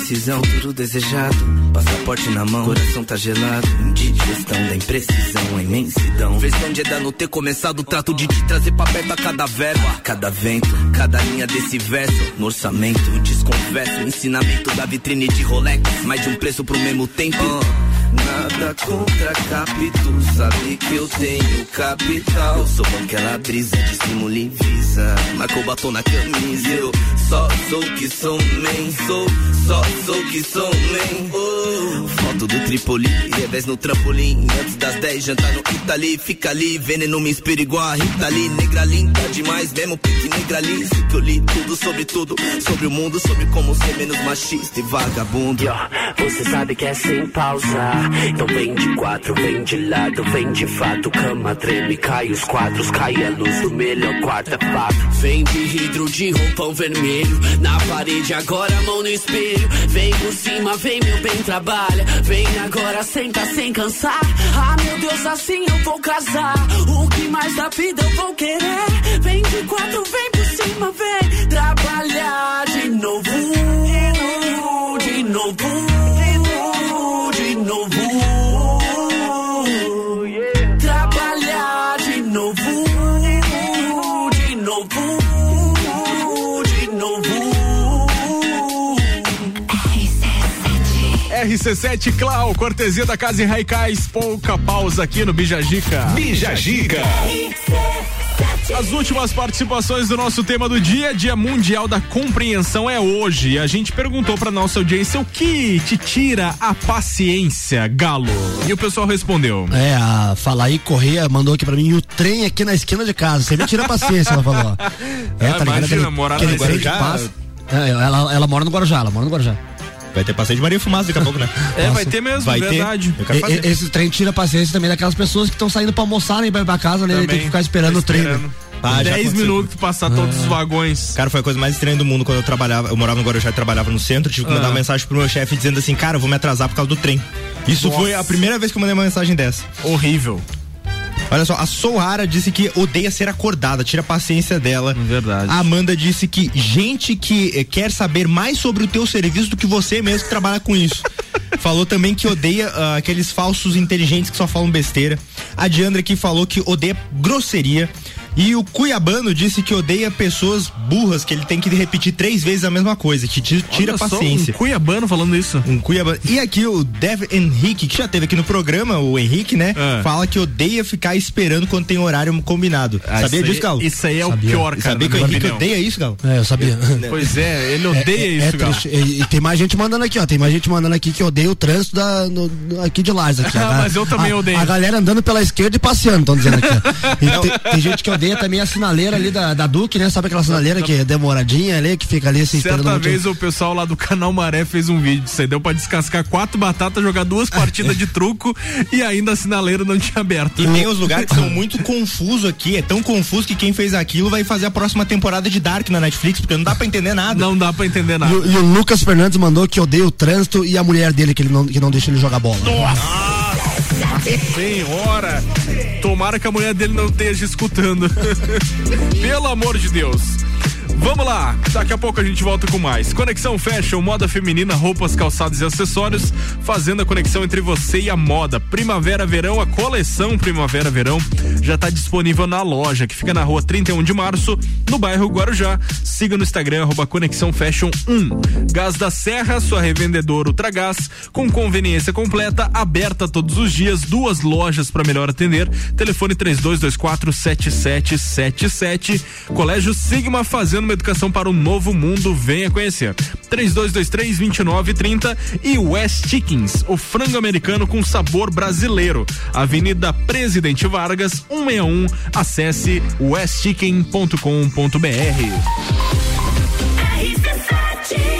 decisão, tudo desejado. Passaporte na mão, coração tá gelado. Indigestão da imprecisão, a imensidão. Versão de Eda não ter começado. Trato de te trazer pra perto a cada verbo, a cada vento, cada linha desse verso. No orçamento, desconverso. Ensinamento da vitrine de Rolex. Mais de um preço pro mesmo tempo. Nada contra capítulo, sabe que eu tenho capital. Eu sou aquela brisa de e visa. Marcou batom na camisa. Eu só sou que sou man, sou, só sou que sou man. Oh. Foto do Tripoli, revés no trampolim. Antes das 10, jantar no Itali. Fica ali, veneno me inspira igual a Rita Lee. Negra linda demais, mesmo pique negra ali. Que eu li tudo sobre tudo, sobre o mundo, sobre como ser menos machista e vagabundo. Você sabe que é sem pausa. Então vem de quatro, vem de lado, vem de fato. Cama treme, cai os quadros, cai a luz do melhor quarto, é fato. Vem de vidro de roupão vermelho. Na parede, agora mão no espelho. Vem por cima, vem meu bem, trabalha. Vem agora, senta sem cansar. Ah, meu Deus, assim eu vou casar. O que mais da vida eu vou querer? Vem de quatro, vem por cima, vem trabalhar de novo. De novo. RC7 Clau, cortesia da Casa e Raicais, pouca pausa aqui no Bijagica. Bijagica. As últimas participações do nosso tema do dia, Dia Mundial da Compreensão é hoje. A gente perguntou pra nossa audiência o que te tira a paciência, Galo. E o pessoal respondeu. É, a Falaí Correia mandou aqui pra mim, e o trem aqui na esquina de casa. Você me tira a paciência, ela falou. É, Ah, imagina, Aquele- morar aquele no Guarujá. É, ela, ela mora no Guarujá, ela mora no Guarujá. Vai ter passeio de Maria Fumaça daqui a pouco, né? <laughs> É, vai ter mesmo, Vai ter. verdade. Quero E- esse trem tira a paciência também daquelas pessoas que estão saindo pra almoçar nem pra ir pra casa, né? Ele tem que ficar esperando o trem. né? Ah, já 10 aconteceu. minutos pra passar todos os vagões. Cara, foi a coisa mais estranha do mundo quando eu trabalhava. Eu morava no Guarujá e trabalhava no centro. Tive que mandar Ah. uma mensagem pro meu chefe dizendo assim: Cara, eu vou me atrasar por causa do trem. Isso Nossa. foi a primeira vez que eu mandei uma mensagem dessa. Horrível. Olha só, a Soara disse que odeia ser acordada, tira a paciência dela. Verdade. A Amanda disse que gente que eh, quer saber mais sobre o teu serviço do que você mesmo que trabalha com isso. <laughs> falou também que odeia ah, aqueles falsos inteligentes que só falam besteira. A Diandra aqui falou que odeia grosseria. E o Cuiabano disse que odeia pessoas burras, que ele tem que repetir três vezes a mesma coisa, que ti- tira a Olha só, paciência. Um Cuiabano falando isso. Um Cuiabano. E aqui o Dev Henrique, que já teve aqui no programa, o Henrique, né? Ah. Fala que odeia ficar esperando quando tem horário combinado. Ah, Sabia isso disso, Galo? isso aí é o Sabia. pior, E cara, Sabia que o Henrique opinião. odeia isso, Galo? É, eu sabia. <laughs> Pois é, ele odeia É, isso, é Galo. triste. E, e tem mais gente mandando aqui, ó. Tem mais gente mandando aqui que odeia o trânsito da, no- aqui de Lages. Aqui, Ah, <laughs> mas eu também a- odeio. A galera andando pela esquerda e passeando, estão dizendo aqui. ó. <laughs> E tem, tem gente que odeia também a sinaleira ali da, da Duque, né? Sabe aquela sinaleira que é demoradinha ali, que fica ali assim, esperando Certa vez o pessoal lá do canal Maré fez um vídeo. Você deu pra descascar quatro batatas, jogar duas partidas de truco e ainda a sinaleira não tinha aberto. E tem os lugares que são muito confusos aqui, é tão confuso que quem fez aquilo vai fazer a próxima temporada de Dark na Netflix, porque não dá pra entender nada. Não dá pra entender nada. E, o- e o Lucas Fernandes mandou que odeia o trânsito e a mulher dele que, ele não, que não deixa ele jogar bola. Senhora! Tomara que a mulher dele não esteja escutando. <laughs> Pelo amor de Deus. Vamos lá, daqui a pouco a gente volta com mais. Conexão Fashion, moda feminina, roupas, calçados e acessórios, fazendo a conexão entre você e a moda. Primavera, verão, a coleção Primavera, verão já está disponível na loja, que fica na rua 31 de março, no bairro Guarujá. Siga no Instagram, arroba Conexão Fashion 1. Gás da Serra, sua revendedora Ultragás, com conveniência completa, aberta todos os dias, duas lojas para melhor atender. Telefone 3224 7777. Colégio Sigma fazendo uma educação para o novo mundo. Venha conhecer. 3223 2930 e West Chickens, o frango americano com sabor brasileiro. Avenida Presidente Vargas, 161. Acesse westchicken.com.br.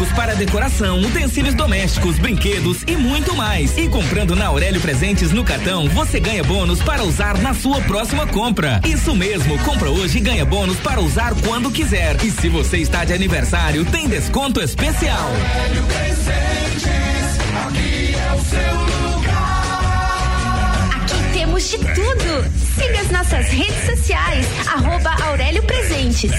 Artigos para decoração, utensílios domésticos, brinquedos e muito mais. E comprando na Aurélio Presentes no cartão, você ganha bônus para usar na sua próxima compra. Isso mesmo, compra hoje e ganha bônus para usar quando quiser. E se você está de aniversário, tem desconto especial. Aurélio Presentes, aqui é o seu lugar. Aqui temos de tudo. Siga as nossas redes sociais, arroba Aurélio Presentes.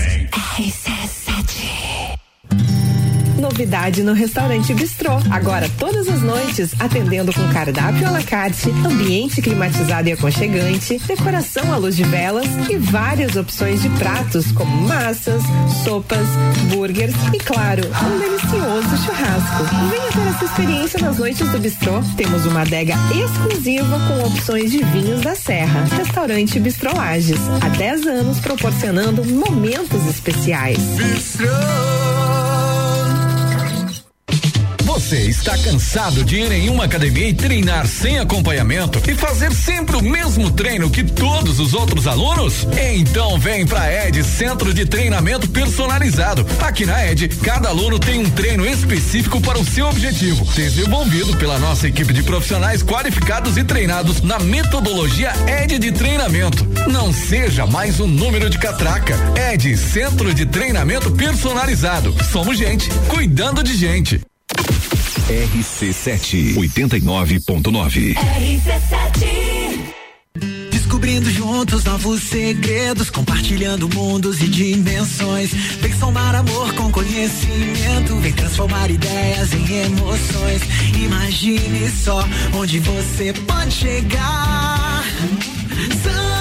Novidade no restaurante Bistrô. Agora, todas as noites, atendendo com cardápio à la carte, ambiente climatizado e aconchegante, decoração à luz de velas e várias opções de pratos como massas, sopas, burgers e, claro, um delicioso churrasco. Venha ter essa experiência nas noites do Bistrô. Temos uma adega exclusiva com opções de vinhos da Serra. Restaurante Bistrô Lages. Há 10 anos proporcionando momentos especiais. Você está cansado de ir em uma academia e treinar sem acompanhamento e fazer sempre o mesmo treino que todos os outros alunos? Então vem pra ED Centro de Treinamento Personalizado. Aqui na ED, cada aluno tem um treino específico para o seu objetivo, desenvolvido pela nossa equipe de profissionais qualificados e treinados na metodologia ED de treinamento. Não seja mais um número de catraca. ED Centro de Treinamento Personalizado. Somos gente, cuidando de gente. RC7 89.9. Descobrindo juntos novos segredos, compartilhando mundos e dimensões. Vem somar amor com conhecimento, vem transformar ideias em emoções. Imagine só onde você pode chegar. Santa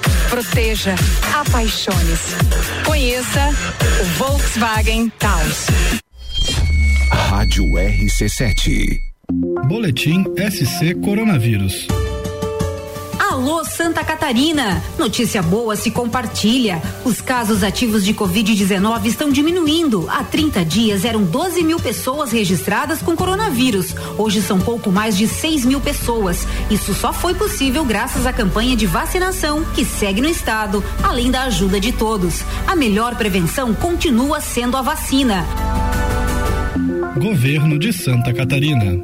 proteja, apaixone-se. Conheça o Volkswagen Taos. Rádio RC7. Boletim SC Coronavírus. Alô Santa Catarina! Notícia boa se compartilha. Os casos ativos de Covid-19 estão diminuindo. Há 30 dias eram 12 mil pessoas registradas com coronavírus. Hoje são pouco mais de 6 mil pessoas. Isso só foi possível graças à campanha de vacinação que segue no estado, além da ajuda de todos. A melhor prevenção continua sendo a vacina. Governo de Santa Catarina.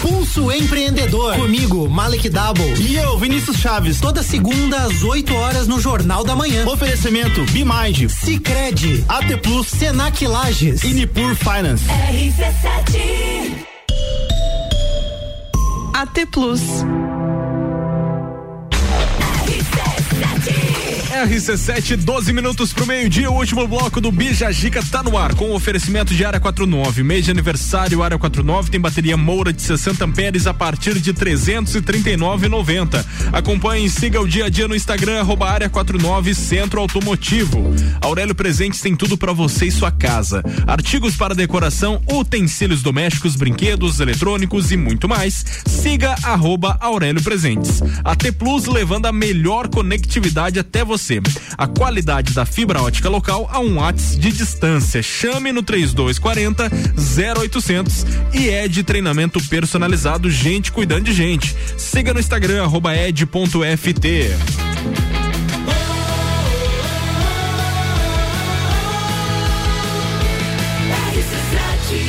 Pulso Empreendedor. Comigo, Malek Double. E eu, Vinícius Chaves. Toda segunda às 8 horas no Jornal da Manhã. Oferecimento Bimind, Cicred, AT Plus, Senac Lages e Nipur Finance. RC7. AT Plus. RC7, 12 minutos pro meio-dia, o último bloco do Bija Gica tá no ar, com oferecimento de área 49. Mês de aniversário, área 49 tem bateria Moura de 60 amperes a partir de 339,90. Acompanhe e siga o dia a dia no Instagram, arroba área 49 Centro Automotivo. Aurélio Presentes tem tudo para você e sua casa. Artigos para decoração, utensílios domésticos, brinquedos, eletrônicos e muito mais. Siga arroba Aurélio Presentes. A T Plus levando a melhor conectividade até você. A qualidade da fibra ótica local a um watts de distância. Chame no 3240 0800 e é de treinamento personalizado, gente cuidando de gente. Siga no Instagram arroba ed.ft.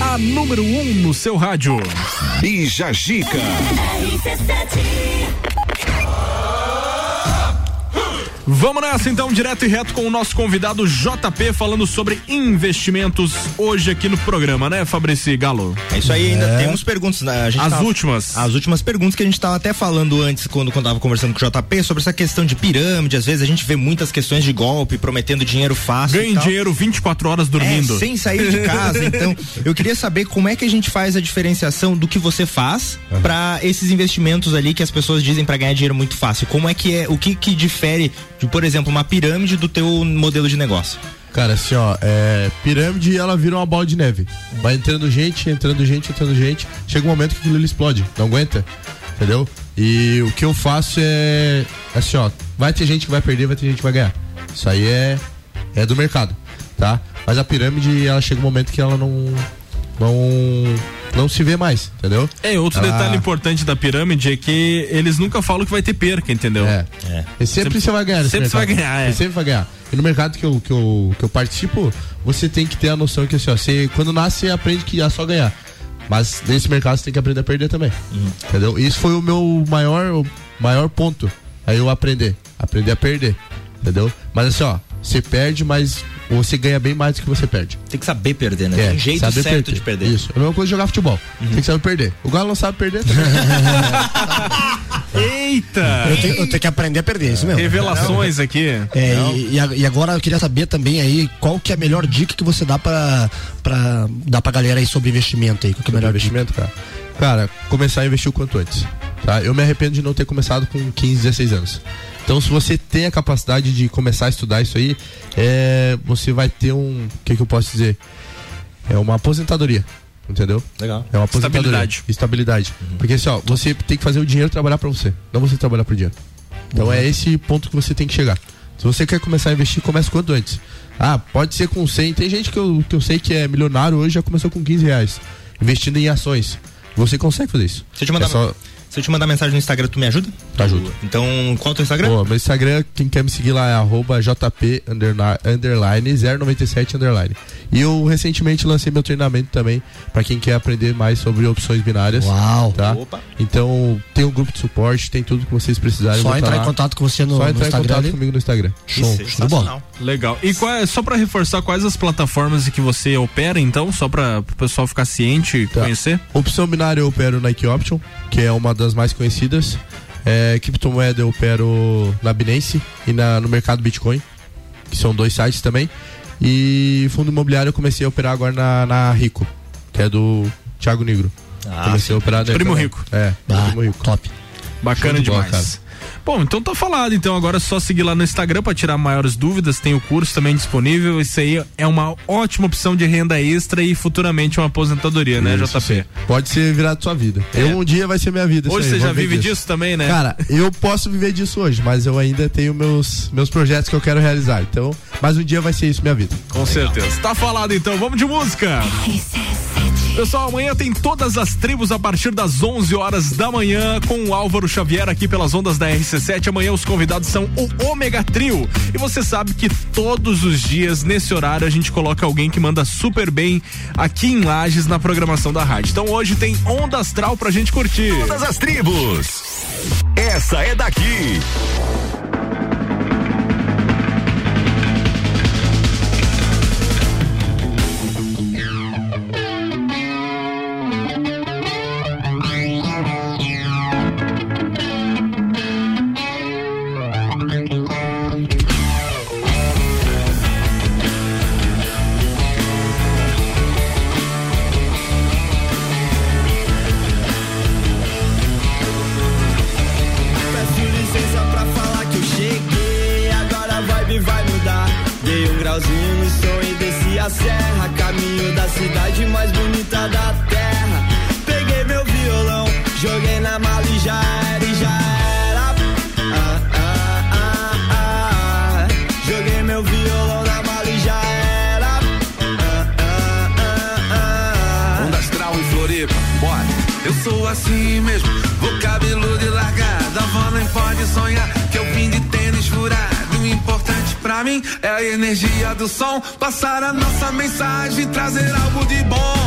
A número 1 um no seu rádio. Bija Gica. Vamos nessa então, direto e reto com o nosso convidado JP falando sobre investimentos hoje aqui no programa, né, Fabrício Galo? É isso aí, ainda temos perguntas. né? A gente As tava- últimas. As últimas perguntas que a gente estava até falando antes, quando, quando tava conversando com o JP, sobre essa questão de pirâmide. Às vezes a gente vê muitas questões de golpe, prometendo dinheiro fácil. Ganhe dinheiro 24 horas dormindo. É, sem sair de casa. Então, eu queria saber como é que a gente faz a diferenciação do que você faz pra esses investimentos ali que as pessoas dizem pra ganhar dinheiro muito fácil. Como é que é, o que que difere por exemplo, uma pirâmide do teu modelo de negócio? Cara, assim, ó, é, pirâmide ela vira uma bola de neve. Vai entrando gente, entrando gente, entrando gente. Chega um momento que aquilo ali explode, não aguenta. Entendeu? E o que eu faço é assim, ó, vai ter gente que vai perder, vai ter gente que vai ganhar. Isso aí é é do mercado, tá? Mas a pirâmide ela chega um momento que ela não não não se vê mais, entendeu? É, outro Ela- detalhe importante da pirâmide é que eles nunca falam que vai ter perca, entendeu? É. E sempre, você vai ganhar. Sempre você vai ganhar, é. Você sempre vai ganhar. E no mercado que eu, que, eu, que eu participo, você tem que ter a noção que assim, ó, você, quando nasce, você aprende que é só ganhar. Mas nesse mercado você tem que aprender a perder também. Entendeu? Isso foi o meu maior, o maior ponto. Aí eu aprender. Aprender a perder. Entendeu? Mas assim, ó, você perde, mas você ganha bem mais do que você perde. Tem que saber perder, né? É, Tem um jeito saber certo de perder. Isso. É a mesma coisa de jogar futebol. Tem que saber perder. O Galo não sabe perder também. <laughs> Eita! Eu tenho, eu tenho que aprender a perder, isso mesmo. Revelações aqui. É, e, e agora eu queria saber também aí qual que é a melhor dica que você dá pra, pra dar pra galera aí sobre investimento aí. Qual que é a melhor investimento, cara? Cara, começar a investir o quanto antes. Tá? Eu me arrependo de não ter começado com 15, 16 anos. Então, se você tem a capacidade de começar a estudar isso aí, é, você vai ter um. O que, que eu posso dizer? É uma aposentadoria. Entendeu? Legal. É uma aposentadoria. Estabilidade. Estabilidade. Porque assim, ó, você tem que fazer o dinheiro trabalhar pra você, não você trabalhar pro dinheiro. Então é esse ponto que você tem que chegar. Se você quer começar a investir, comece quanto antes. Ah, pode ser com 100. Tem gente que eu, que eu sei que é milionário hoje já começou com 15 reais, investindo em ações. Você consegue fazer isso. Se eu te mandar, É só- se eu te mandar mensagem no Instagram, tu me ajuda? Tá ajuda. Então, qual é o teu Instagram? Pô, meu Instagram, quem quer me seguir lá é arroba JP underline 097 underline. E eu recentemente lancei meu treinamento também pra quem quer aprender mais sobre opções binárias. Uau. Tá? Opa. Então tem um grupo de suporte, tem tudo que vocês precisarem. Só tá entrar em lá. contato com você no- Só no entrar em Instagram contato ali? comigo no Instagram. Show, show bola. Legal. E qual é, só pra reforçar, quais as plataformas que você opera, então? Só pra o pessoal ficar ciente e Tá. conhecer? Opção binária eu opero Nike Option, que é uma das mais conhecidas. É, criptomoeda eu opero na Binance e na, no mercado Bitcoin, que são dois sites também. E fundo imobiliário eu comecei a operar agora na, na Rico, que é do Thiago Negro. Ah, comecei sim. a operar Primo também. Rico. É, Ah, Primo Rico. Top. Bacana Show de bola, demais. Bom, então tá falado. Então agora é só seguir lá no Instagram pra tirar maiores dúvidas. Tem o curso também disponível. Isso aí é uma ótima opção de renda extra e futuramente uma aposentadoria, né, Isso, JP? sim. Pode ser virado sua vida. Eu um dia vai ser minha vida. isso Hoje aí, você já vive disso também, né? Cara, eu posso viver disso hoje, mas eu ainda tenho meus, meus projetos que eu quero realizar. Então, mas um dia vai ser isso minha vida. Com certeza. Tá falado então, vamos de música. Pessoal, amanhã tem todas as tribos a partir das 11 horas da manhã com o Álvaro Xavier aqui pelas ondas da RC7. Amanhã os convidados são o Ômega Trio. E você sabe que todos os dias nesse horário a gente coloca alguém que manda super bem aqui em Lages na programação da rádio. Então hoje tem Onda Astral pra gente curtir. Todas as tribos. Essa é daqui. Passar a nossa mensagem, trazer algo de bom.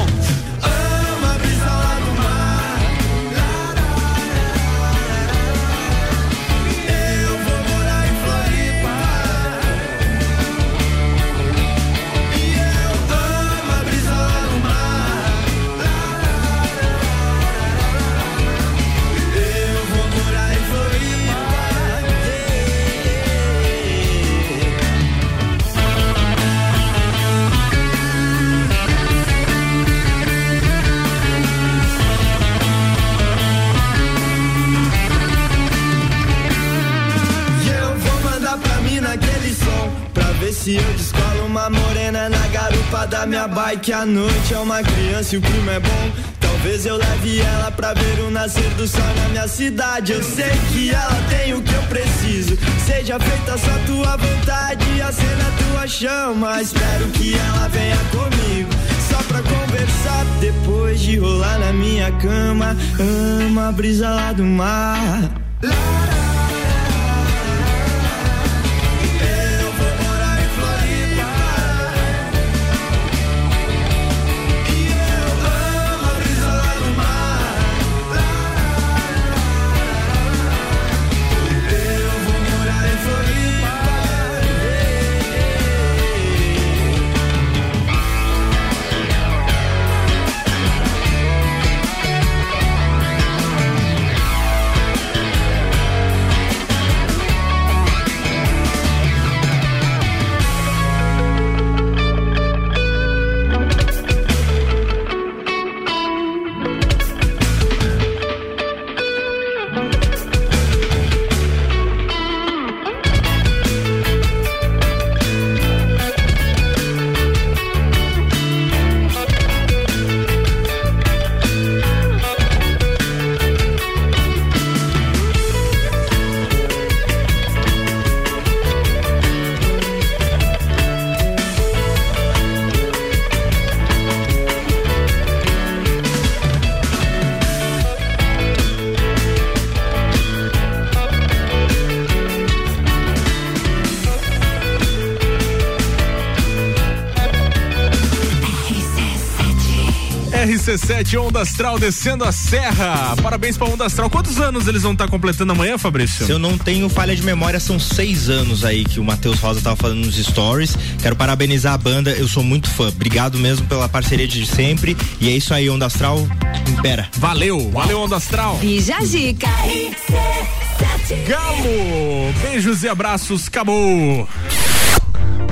Uma morena na garupa da minha bike. A noite é uma criança e o clima é bom. Talvez eu leve ela pra ver o nascer do sol na minha cidade. Eu sei que ela tem o que eu preciso. Seja feita só tua vontade Acenda tua chama. Espero que ela venha comigo. Só pra conversar Depois de rolar na minha cama. Ama a brisa lá do mar. Eu RC7 Onda Astral descendo a serra. Parabéns pra Onda Astral. Quantos anos eles vão estar completando amanhã, Fabrício? Se eu não tenho falha de memória, são seis anos aí que o Matheus Rosa tava falando nos stories. Quero parabenizar a banda, eu sou muito fã. Obrigado mesmo pela parceria de sempre. E é isso aí, Onda Astral, impera. Valeu, valeu Onda Astral. Bija Zica. Galo, beijos e abraços, acabou.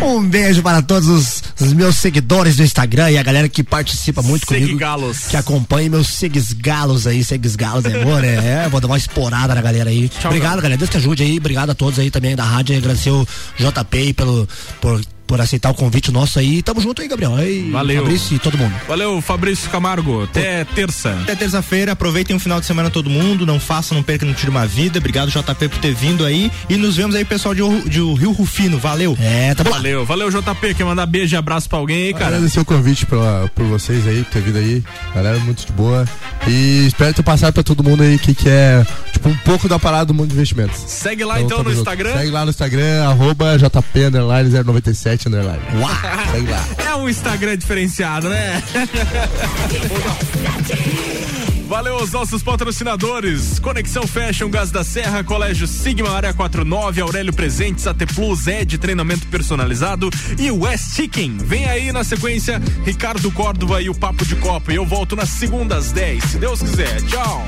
Um beijo para todos os, os meus seguidores do Instagram e a galera que participa muito comigo. Seguigalos. Que acompanha meus seguisgalos aí, seguisgalos, é amor, é, é, vou dar uma esporada na galera aí. Obrigado, galera, Deus te ajude aí, obrigado a todos aí também da rádio, agradecer o JP pelo, por, por aceitar o convite nosso aí. Tamo junto aí, Gabriel. Valeu. Fabrício e todo mundo. Valeu, Fabrício Camargo. Até terça. Até terça-feira. Aproveitem o final de semana todo mundo. Não façam, não percam, não tire uma vida. Obrigado, JP, por ter vindo aí. E nos vemos aí, pessoal de, de Rio Rufino. Valeu. É, tá Valeu. Valeu, JP. Quer mandar beijo e abraço pra alguém aí, cara? Agradecer o convite pra, por vocês aí, por ter vindo aí. Galera, muito de boa. E espero ter passado pra todo mundo aí que quer, é, tipo, um pouco da parada do mundo de investimentos. Segue lá então, então no junto. Instagram. Segue lá no Instagram, arroba JP 097 Underline. Sei lá. É um Instagram diferenciado, né? Valeu aos nossos patrocinadores: Conexão Fashion, Gás da Serra, Colégio Sigma, Área 49, Aurélio Presentes, AT Plus, Ed, treinamento personalizado e West Chicken. Vem aí na sequência Ricardo Córdova e o Papo de Copa. E eu volto na segunda às 10, se Deus quiser. Tchau!